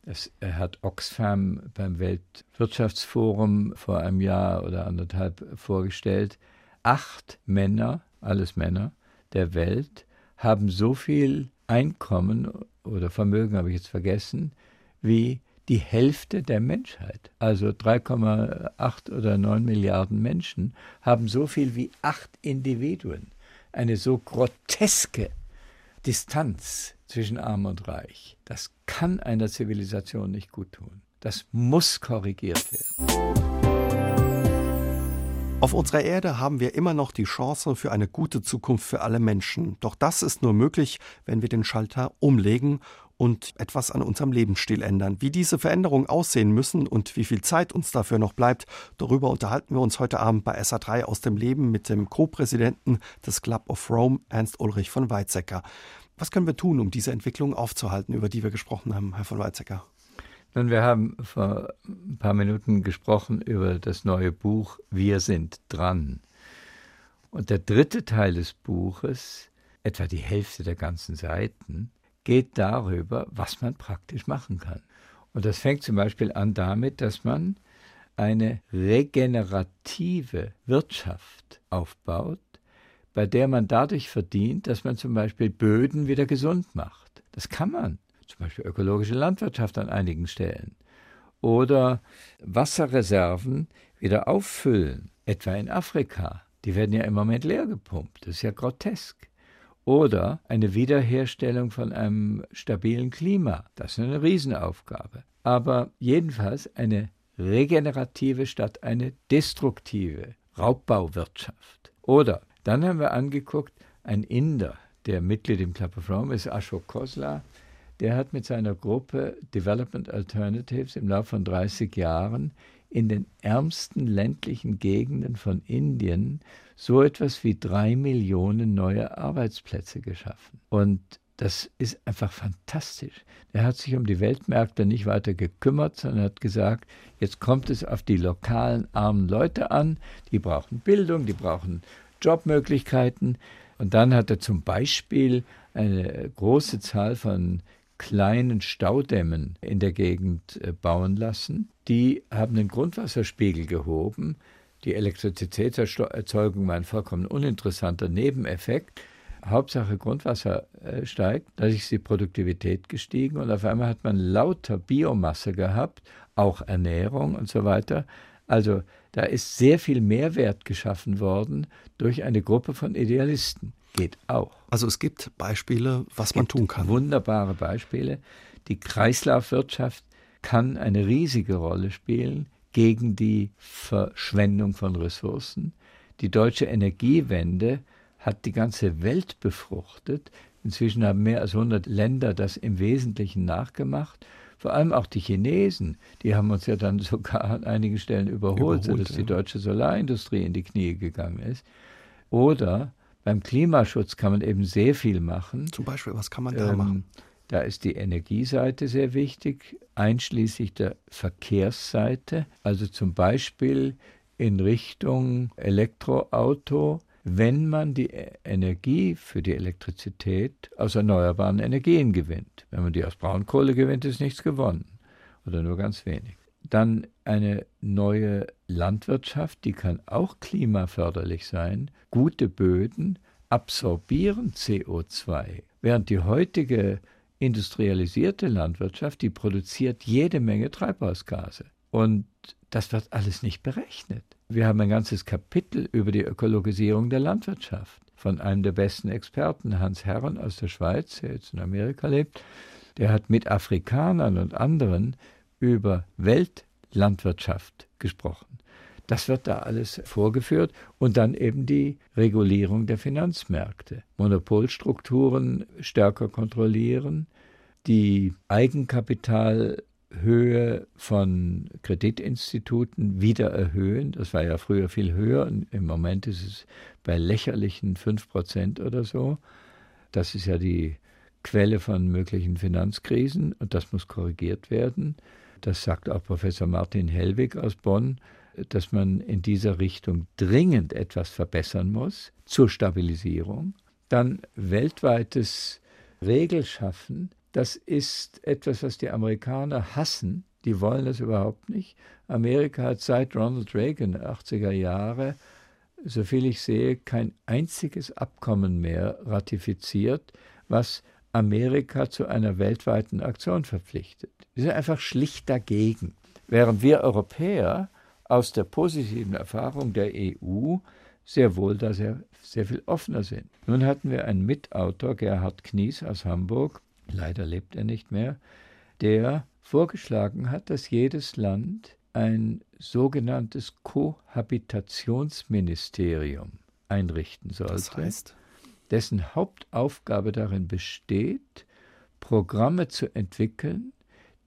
das hat Oxfam beim Weltwirtschaftsforum vor einem Jahr oder anderthalb vorgestellt. Acht Männer, alles Männer der Welt, haben so viel Einkommen oder Vermögen, habe ich jetzt vergessen, wie die Hälfte der Menschheit, also 3,8 oder 9 Milliarden Menschen, haben so viel wie acht Individuen. Eine so groteske Distanz zwischen Arm und Reich. Das kann einer Zivilisation nicht gut tun. Das muss korrigiert werden. Auf unserer Erde haben wir immer noch die Chance für eine gute Zukunft für alle Menschen. Doch das ist nur möglich, wenn wir den Schalter umlegen und etwas an unserem Lebensstil ändern. Wie diese Veränderungen aussehen müssen und wie viel Zeit uns dafür noch bleibt, darüber unterhalten wir uns heute Abend bei SA3 aus dem Leben mit dem Co-Präsidenten des Club of Rome, Ernst Ulrich von Weizsäcker. Was können wir tun, um diese Entwicklung aufzuhalten, über die wir gesprochen haben, Herr von Weizsäcker? Nun, wir haben vor ein paar Minuten gesprochen über das neue Buch Wir sind dran. Und der dritte Teil des Buches, etwa die Hälfte der ganzen Seiten, geht darüber, was man praktisch machen kann. Und das fängt zum Beispiel an damit, dass man eine regenerative Wirtschaft aufbaut, bei der man dadurch verdient, dass man zum Beispiel Böden wieder gesund macht. Das kann man zum Beispiel ökologische Landwirtschaft an einigen Stellen. Oder Wasserreserven wieder auffüllen, etwa in Afrika. Die werden ja im Moment leer gepumpt. Das ist ja grotesk. Oder eine Wiederherstellung von einem stabilen Klima. Das ist eine Riesenaufgabe. Aber jedenfalls eine regenerative statt eine destruktive Raubbauwirtschaft. Oder dann haben wir angeguckt, ein Inder, der Mitglied im Club of Rome ist, Ashok Khosla, der hat mit seiner Gruppe Development Alternatives im Laufe von 30 Jahren in den ärmsten ländlichen Gegenden von Indien so etwas wie drei Millionen neue Arbeitsplätze geschaffen. Und das ist einfach fantastisch. Er hat sich um die Weltmärkte nicht weiter gekümmert, sondern hat gesagt, jetzt kommt es auf die lokalen armen Leute an, die brauchen Bildung, die brauchen Jobmöglichkeiten. Und dann hat er zum Beispiel eine große Zahl von kleinen Staudämmen in der Gegend äh, bauen lassen. Die haben den Grundwasserspiegel gehoben. Die Elektrizitätserzeugung war ein vollkommen uninteressanter Nebeneffekt. Hauptsache Grundwasser äh, steigt, dadurch ist die Produktivität gestiegen und auf einmal hat man lauter Biomasse gehabt, auch Ernährung und so weiter. Also da ist sehr viel Mehrwert geschaffen worden durch eine Gruppe von Idealisten geht auch. Also es gibt Beispiele, was man tun kann. Wunderbare Beispiele. Die Kreislaufwirtschaft kann eine riesige Rolle spielen gegen die Verschwendung von Ressourcen. Die deutsche Energiewende hat die ganze Welt befruchtet. Inzwischen haben mehr als 100 Länder das im Wesentlichen nachgemacht. Vor allem auch die Chinesen, die haben uns ja dann sogar an einigen Stellen überholt, überholt sodass ja. die deutsche Solarindustrie in die Knie gegangen ist. Oder beim Klimaschutz kann man eben sehr viel machen. Zum Beispiel, was kann man da ähm, machen? Da ist die Energieseite sehr wichtig, einschließlich der Verkehrsseite. Also zum Beispiel in Richtung Elektroauto, wenn man die Energie für die Elektrizität aus erneuerbaren Energien gewinnt. Wenn man die aus Braunkohle gewinnt, ist nichts gewonnen oder nur ganz wenig. Dann eine neue Landwirtschaft, die kann auch klimaförderlich sein. Gute Böden absorbieren CO2, während die heutige industrialisierte Landwirtschaft, die produziert jede Menge Treibhausgase. Und das wird alles nicht berechnet. Wir haben ein ganzes Kapitel über die Ökologisierung der Landwirtschaft von einem der besten Experten, Hans Herren aus der Schweiz, der jetzt in Amerika lebt. Der hat mit Afrikanern und anderen über Weltlandwirtschaft gesprochen. Das wird da alles vorgeführt und dann eben die Regulierung der Finanzmärkte, Monopolstrukturen stärker kontrollieren, die Eigenkapitalhöhe von Kreditinstituten wieder erhöhen. Das war ja früher viel höher und im Moment ist es bei lächerlichen 5 Prozent oder so. Das ist ja die Quelle von möglichen Finanzkrisen und das muss korrigiert werden. Das sagt auch Professor Martin Hellwig aus Bonn, dass man in dieser Richtung dringend etwas verbessern muss zur Stabilisierung. Dann weltweites Regelschaffen, das ist etwas, was die Amerikaner hassen. Die wollen das überhaupt nicht. Amerika hat seit Ronald Reagan 80er Jahre, soviel ich sehe, kein einziges Abkommen mehr ratifiziert, was Amerika zu einer weltweiten Aktion verpflichtet. Wir sind einfach schlicht dagegen. Während wir Europäer aus der positiven Erfahrung der EU sehr wohl da sehr, sehr viel offener sind. Nun hatten wir einen Mitautor, Gerhard Knies aus Hamburg, leider lebt er nicht mehr, der vorgeschlagen hat, dass jedes Land ein sogenanntes Kohabitationsministerium einrichten sollte. Das heißt? dessen Hauptaufgabe darin besteht, Programme zu entwickeln,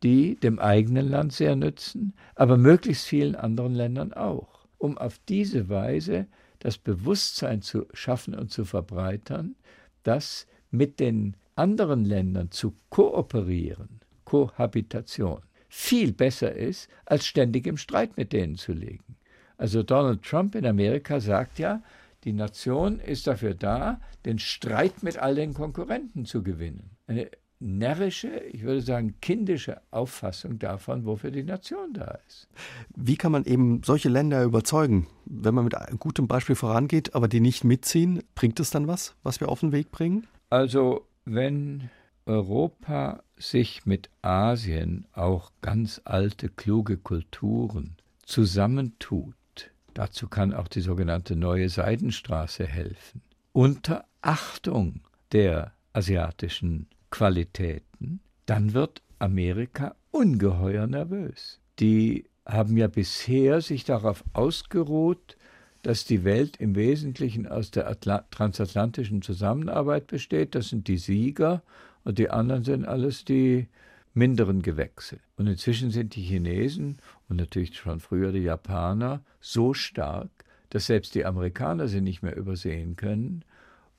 die dem eigenen Land sehr nützen, aber möglichst vielen anderen Ländern auch, um auf diese Weise das Bewusstsein zu schaffen und zu verbreitern, dass mit den anderen Ländern zu kooperieren, Kohabitation, viel besser ist, als ständig im Streit mit denen zu liegen. Also Donald Trump in Amerika sagt ja, die Nation ist dafür da, den Streit mit all den Konkurrenten zu gewinnen. Eine närrische, ich würde sagen kindische Auffassung davon, wofür die Nation da ist. Wie kann man eben solche Länder überzeugen? Wenn man mit guten Beispiel vorangeht, aber die nicht mitziehen, bringt es dann was, was wir auf den Weg bringen? Also, wenn Europa sich mit Asien, auch ganz alte, kluge Kulturen, zusammentut, Dazu kann auch die sogenannte Neue Seidenstraße helfen. Unter Achtung der asiatischen Qualitäten, dann wird Amerika ungeheuer nervös. Die haben ja bisher sich darauf ausgeruht, dass die Welt im Wesentlichen aus der Atla transatlantischen Zusammenarbeit besteht. Das sind die Sieger und die anderen sind alles die minderen Gewächse. Und inzwischen sind die Chinesen und natürlich schon früher die Japaner so stark, dass selbst die Amerikaner sie nicht mehr übersehen können.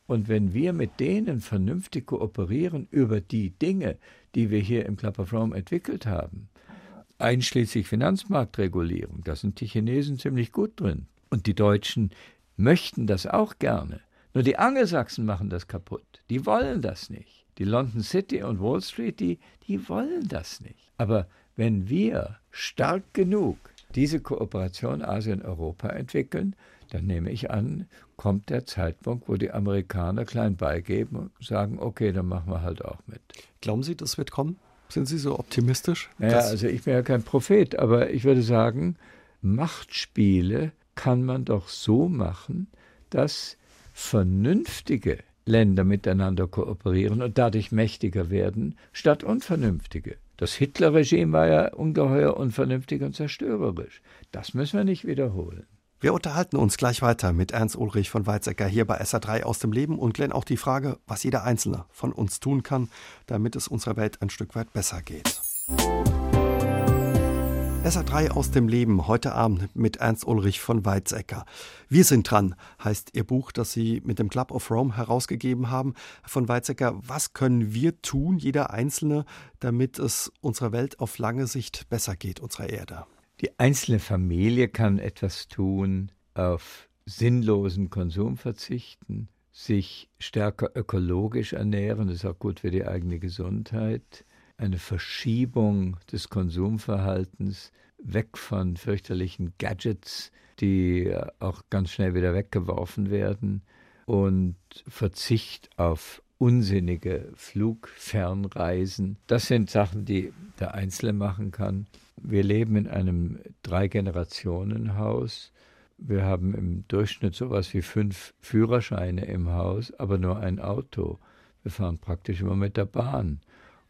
Und wenn wir mit denen vernünftig kooperieren über die Dinge, die wir hier im Club of Rome entwickelt haben, einschließlich Finanzmarktregulierung, da sind die Chinesen ziemlich gut drin. Und die Deutschen möchten das auch gerne. Nur die Angelsachsen machen das kaputt. Die wollen das nicht. Die London City und Wall Street, die, die wollen das nicht. Aber wenn wir stark genug diese Kooperation Asien-Europa entwickeln, dann nehme ich an, kommt der Zeitpunkt, wo die Amerikaner klein beigeben und sagen, okay, dann machen wir halt auch mit. Glauben Sie, das wird kommen? Sind Sie so optimistisch? Naja, also ich bin ja kein Prophet, aber ich würde sagen, Machtspiele kann man doch so machen, dass vernünftige Länder miteinander kooperieren und dadurch mächtiger werden, statt unvernünftige. Das Hitler-Regime war ja ungeheuer unvernünftig und zerstörerisch. Das müssen wir nicht wiederholen. Wir unterhalten uns gleich weiter mit Ernst Ulrich von Weizsäcker hier bei SA3 aus dem Leben und klären auch die Frage, was jeder Einzelne von uns tun kann, damit es unserer Welt ein Stück weit besser geht. SA3 aus dem Leben, heute Abend mit Ernst Ulrich von Weizsäcker. Wir sind dran, heißt Ihr Buch, das Sie mit dem Club of Rome herausgegeben haben. Von Weizsäcker, was können wir tun, jeder Einzelne, damit es unserer Welt auf lange Sicht besser geht, unserer Erde? Die einzelne Familie kann etwas tun, auf sinnlosen Konsum verzichten, sich stärker ökologisch ernähren, das ist auch gut für die eigene Gesundheit eine Verschiebung des Konsumverhaltens weg von fürchterlichen Gadgets, die auch ganz schnell wieder weggeworfen werden und Verzicht auf unsinnige Flugfernreisen. Das sind Sachen, die der Einzelne machen kann. Wir leben in einem Drei-Generationen-Haus. Wir haben im Durchschnitt sowas wie fünf Führerscheine im Haus, aber nur ein Auto. Wir fahren praktisch immer mit der Bahn.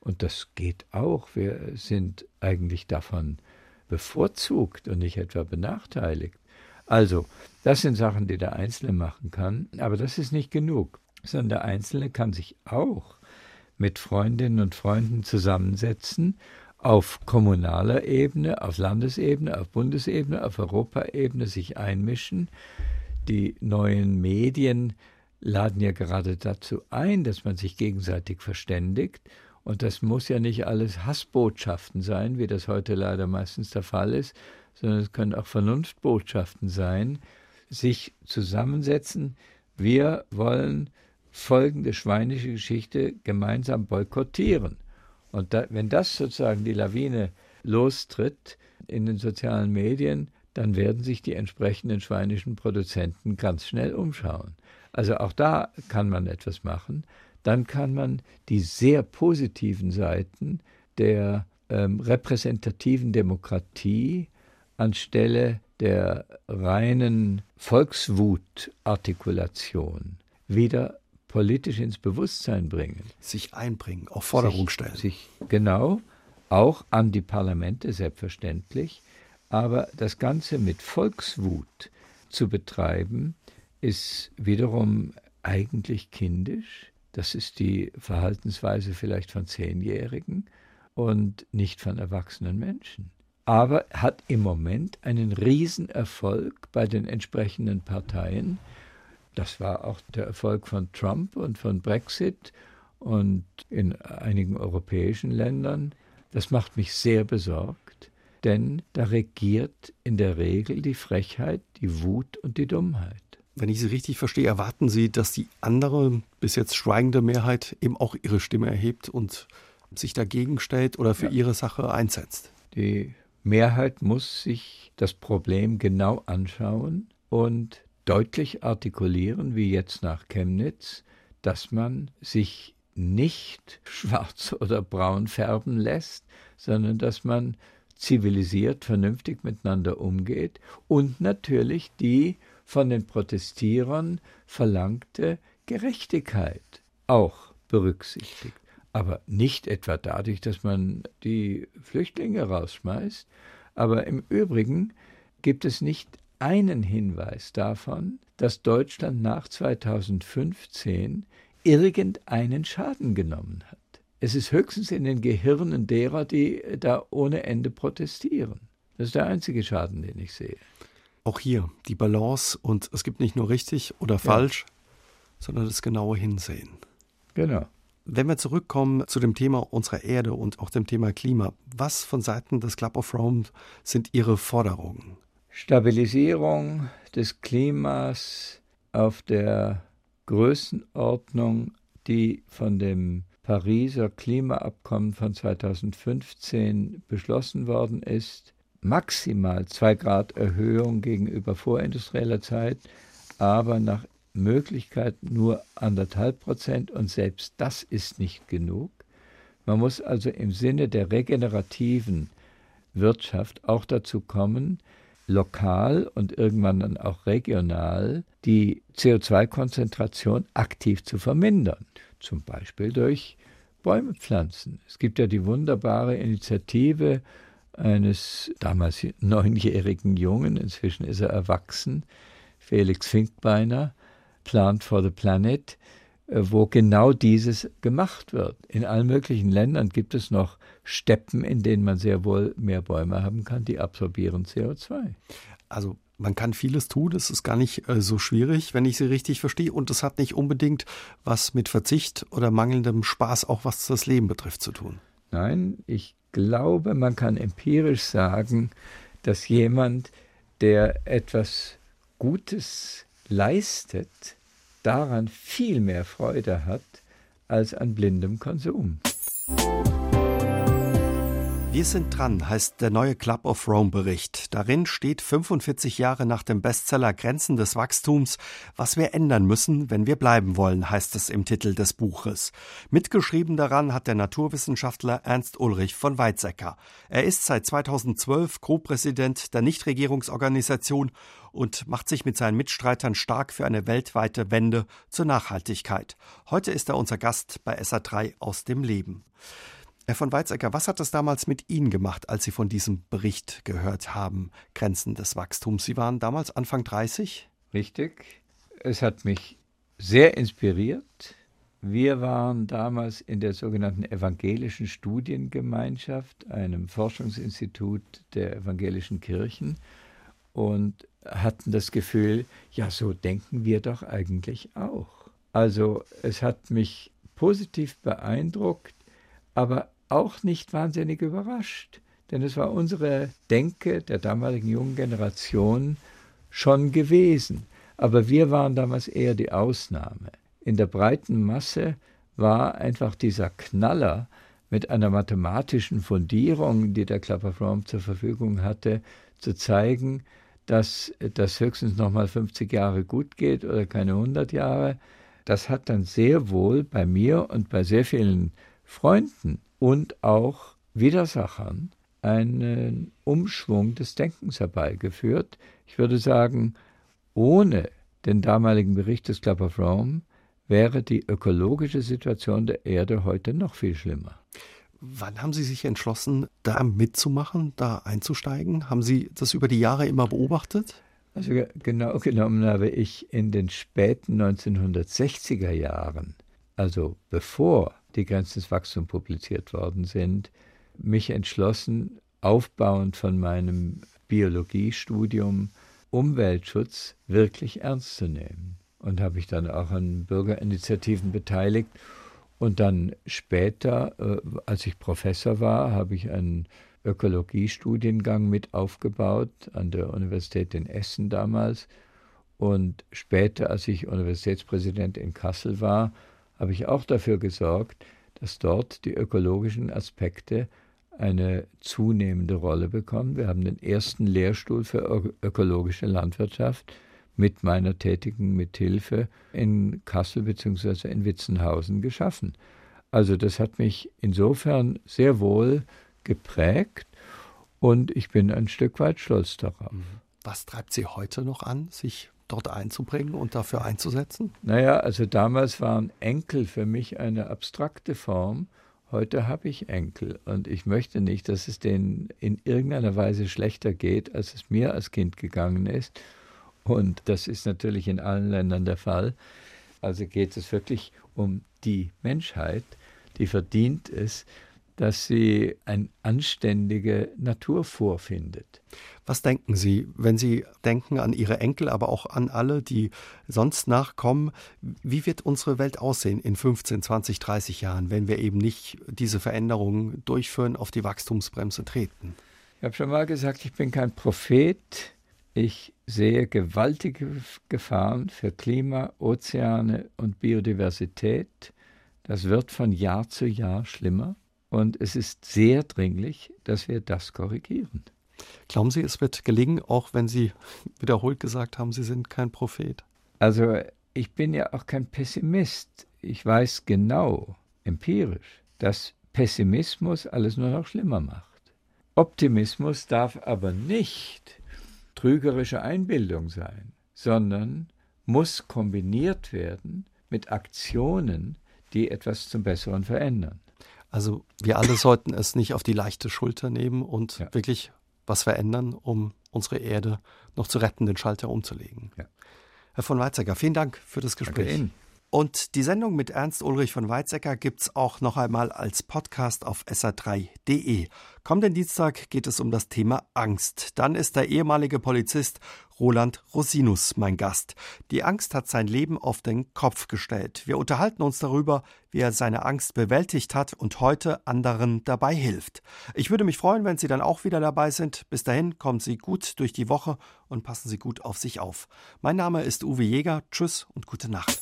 Und das geht auch. Wir sind eigentlich davon bevorzugt und nicht etwa benachteiligt. Also, das sind Sachen, die der Einzelne machen kann, aber das ist nicht genug, sondern der Einzelne kann sich auch mit Freundinnen und Freunden zusammensetzen auf kommunaler Ebene, auf Landesebene, auf Bundesebene, auf Europaebene sich einmischen. Die neuen Medien laden ja gerade dazu ein, dass man sich gegenseitig verständigt. Und das muss ja nicht alles Hassbotschaften sein, wie das heute leider meistens der Fall ist, sondern es können auch Vernunftbotschaften sein, sich zusammensetzen. Wir wollen folgende schweinische Geschichte gemeinsam boykottieren. Und da, wenn das sozusagen die Lawine lostritt in den sozialen Medien, dann werden sich die entsprechenden schweinischen Produzenten ganz schnell umschauen. Also auch da kann man etwas machen. Dann kann man die sehr positiven Seiten der ähm, repräsentativen Demokratie anstelle der reinen Volkswutartikulation wieder politisch ins Bewusstsein bringen. Sich einbringen, auch Forderungen stellen. Sich, genau, auch an die Parlamente selbstverständlich. Aber das Ganze mit Volkswut zu betreiben, ist wiederum eigentlich kindisch. Das ist die Verhaltensweise vielleicht von Zehnjährigen und nicht von erwachsenen Menschen. Aber hat im Moment einen Riesenerfolg bei den entsprechenden Parteien, das war auch der Erfolg von Trump und von Brexit und in einigen europäischen Ländern. Das macht mich sehr besorgt, denn da regiert in der Regel die Frechheit, die Wut und die Dummheit. Wenn ich Sie richtig verstehe, erwarten Sie, dass die andere, bis jetzt schweigende Mehrheit eben auch ihre Stimme erhebt und sich dagegen stellt oder für ja. ihre Sache einsetzt? Die Mehrheit muss sich das Problem genau anschauen und deutlich artikulieren, wie jetzt nach Chemnitz, dass man sich nicht schwarz oder braun färben lässt, sondern dass man zivilisiert, vernünftig miteinander umgeht und natürlich die von den Protestierern verlangte Gerechtigkeit auch berücksichtigt. Aber nicht etwa dadurch, dass man die Flüchtlinge rausschmeißt, aber im Übrigen gibt es nicht einen Hinweis davon, dass Deutschland nach 2015 irgendeinen Schaden genommen hat. Es ist höchstens in den Gehirnen derer, die da ohne Ende protestieren. Das ist der einzige Schaden, den ich sehe. Auch hier die Balance und es gibt nicht nur richtig oder falsch, ja. sondern das genaue Hinsehen. Genau. Wenn wir zurückkommen zu dem Thema unserer Erde und auch dem Thema Klima, was von Seiten des Club of Rome sind Ihre Forderungen? Stabilisierung des Klimas auf der Größenordnung, die von dem Pariser Klimaabkommen von 2015 beschlossen worden ist, maximal zwei Grad Erhöhung gegenüber vorindustrieller Zeit, aber nach Möglichkeit nur anderthalb Prozent und selbst das ist nicht genug. Man muss also im Sinne der regenerativen Wirtschaft auch dazu kommen, lokal und irgendwann dann auch regional die CO2-Konzentration aktiv zu vermindern. Zum Beispiel durch Bäume pflanzen. Es gibt ja die wunderbare Initiative eines damals neunjährigen Jungen, inzwischen ist er erwachsen, Felix Finkbeiner, Plant for the Planet, wo genau dieses gemacht wird. In allen möglichen Ländern gibt es noch Steppen, in denen man sehr wohl mehr Bäume haben kann, die absorbieren CO2. Also man kann vieles tun, das ist gar nicht äh, so schwierig, wenn ich Sie richtig verstehe. Und das hat nicht unbedingt was mit Verzicht oder mangelndem Spaß, auch was das Leben betrifft, zu tun. Nein, ich glaube, man kann empirisch sagen, dass jemand, der etwas Gutes leistet, daran viel mehr Freude hat als an blindem Konsum. Wir sind dran, heißt der neue Club of Rome Bericht. Darin steht 45 Jahre nach dem Bestseller Grenzen des Wachstums, was wir ändern müssen, wenn wir bleiben wollen, heißt es im Titel des Buches. Mitgeschrieben daran hat der Naturwissenschaftler Ernst Ulrich von Weizsäcker. Er ist seit 2012 Co-Präsident der Nichtregierungsorganisation und macht sich mit seinen Mitstreitern stark für eine weltweite Wende zur Nachhaltigkeit. Heute ist er unser Gast bei SA3 aus dem Leben. Herr von Weizsäcker, was hat das damals mit Ihnen gemacht, als Sie von diesem Bericht gehört haben, Grenzen des Wachstums? Sie waren damals Anfang 30? Richtig. Es hat mich sehr inspiriert. Wir waren damals in der sogenannten Evangelischen Studiengemeinschaft, einem Forschungsinstitut der evangelischen Kirchen, und hatten das Gefühl, ja, so denken wir doch eigentlich auch. Also es hat mich positiv beeindruckt, aber auch nicht wahnsinnig überrascht, denn es war unsere Denke der damaligen jungen Generation schon gewesen. Aber wir waren damals eher die Ausnahme. In der breiten Masse war einfach dieser Knaller mit einer mathematischen Fundierung, die der Klapperfraum zur Verfügung hatte, zu zeigen, dass das höchstens noch mal 50 Jahre gut geht oder keine 100 Jahre. Das hat dann sehr wohl bei mir und bei sehr vielen Freunden und auch Widersachern einen Umschwung des Denkens herbeigeführt. Ich würde sagen, ohne den damaligen Bericht des Club of Rome wäre die ökologische Situation der Erde heute noch viel schlimmer. Wann haben Sie sich entschlossen, da mitzumachen, da einzusteigen? Haben Sie das über die Jahre immer beobachtet? Also genau genommen habe ich in den späten 1960er Jahren, also bevor die Grenzen des Wachstums publiziert worden sind, mich entschlossen, aufbauend von meinem Biologiestudium Umweltschutz wirklich ernst zu nehmen. Und habe ich dann auch an Bürgerinitiativen beteiligt. Und dann später, äh, als ich Professor war, habe ich einen Ökologiestudiengang mit aufgebaut an der Universität in Essen damals. Und später, als ich Universitätspräsident in Kassel war, habe ich auch dafür gesorgt, dass dort die ökologischen Aspekte eine zunehmende Rolle bekommen. Wir haben den ersten Lehrstuhl für ökologische Landwirtschaft mit meiner tätigen Mithilfe in Kassel bzw. in Witzenhausen geschaffen. Also das hat mich insofern sehr wohl geprägt und ich bin ein Stück weit stolz darauf. Was treibt Sie heute noch an, sich dort einzubringen und dafür einzusetzen? Naja, also damals waren Enkel für mich eine abstrakte Form. Heute habe ich Enkel und ich möchte nicht, dass es denen in irgendeiner Weise schlechter geht, als es mir als Kind gegangen ist. Und das ist natürlich in allen Ländern der Fall. Also geht es wirklich um die Menschheit, die verdient es, dass sie eine anständige Natur vorfindet. Was denken Sie, wenn Sie denken an Ihre Enkel, aber auch an alle, die sonst nachkommen? Wie wird unsere Welt aussehen in 15, 20, 30 Jahren, wenn wir eben nicht diese Veränderungen durchführen, auf die Wachstumsbremse treten? Ich habe schon mal gesagt, ich bin kein Prophet. Ich sehe gewaltige Gefahren für Klima, Ozeane und Biodiversität. Das wird von Jahr zu Jahr schlimmer. Und es ist sehr dringlich, dass wir das korrigieren. Glauben Sie, es wird gelingen, auch wenn Sie wiederholt gesagt haben, Sie sind kein Prophet? Also ich bin ja auch kein Pessimist. Ich weiß genau, empirisch, dass Pessimismus alles nur noch schlimmer macht. Optimismus darf aber nicht trügerische Einbildung sein, sondern muss kombiniert werden mit Aktionen, die etwas zum Besseren verändern. Also wir alle sollten es nicht auf die leichte Schulter nehmen und ja. wirklich was verändern, um unsere Erde noch zu retten, den Schalter umzulegen. Ja. Herr von Weizsäcker, vielen Dank für das Gespräch. Und die Sendung mit Ernst Ulrich von Weizsäcker gibt's auch noch einmal als Podcast auf sr3.de. Kommenden Dienstag geht es um das Thema Angst. Dann ist der ehemalige Polizist Roland Rosinus mein Gast. Die Angst hat sein Leben auf den Kopf gestellt. Wir unterhalten uns darüber, wie er seine Angst bewältigt hat und heute anderen dabei hilft. Ich würde mich freuen, wenn Sie dann auch wieder dabei sind. Bis dahin kommen Sie gut durch die Woche und passen Sie gut auf sich auf. Mein Name ist Uwe Jäger. Tschüss und gute Nacht.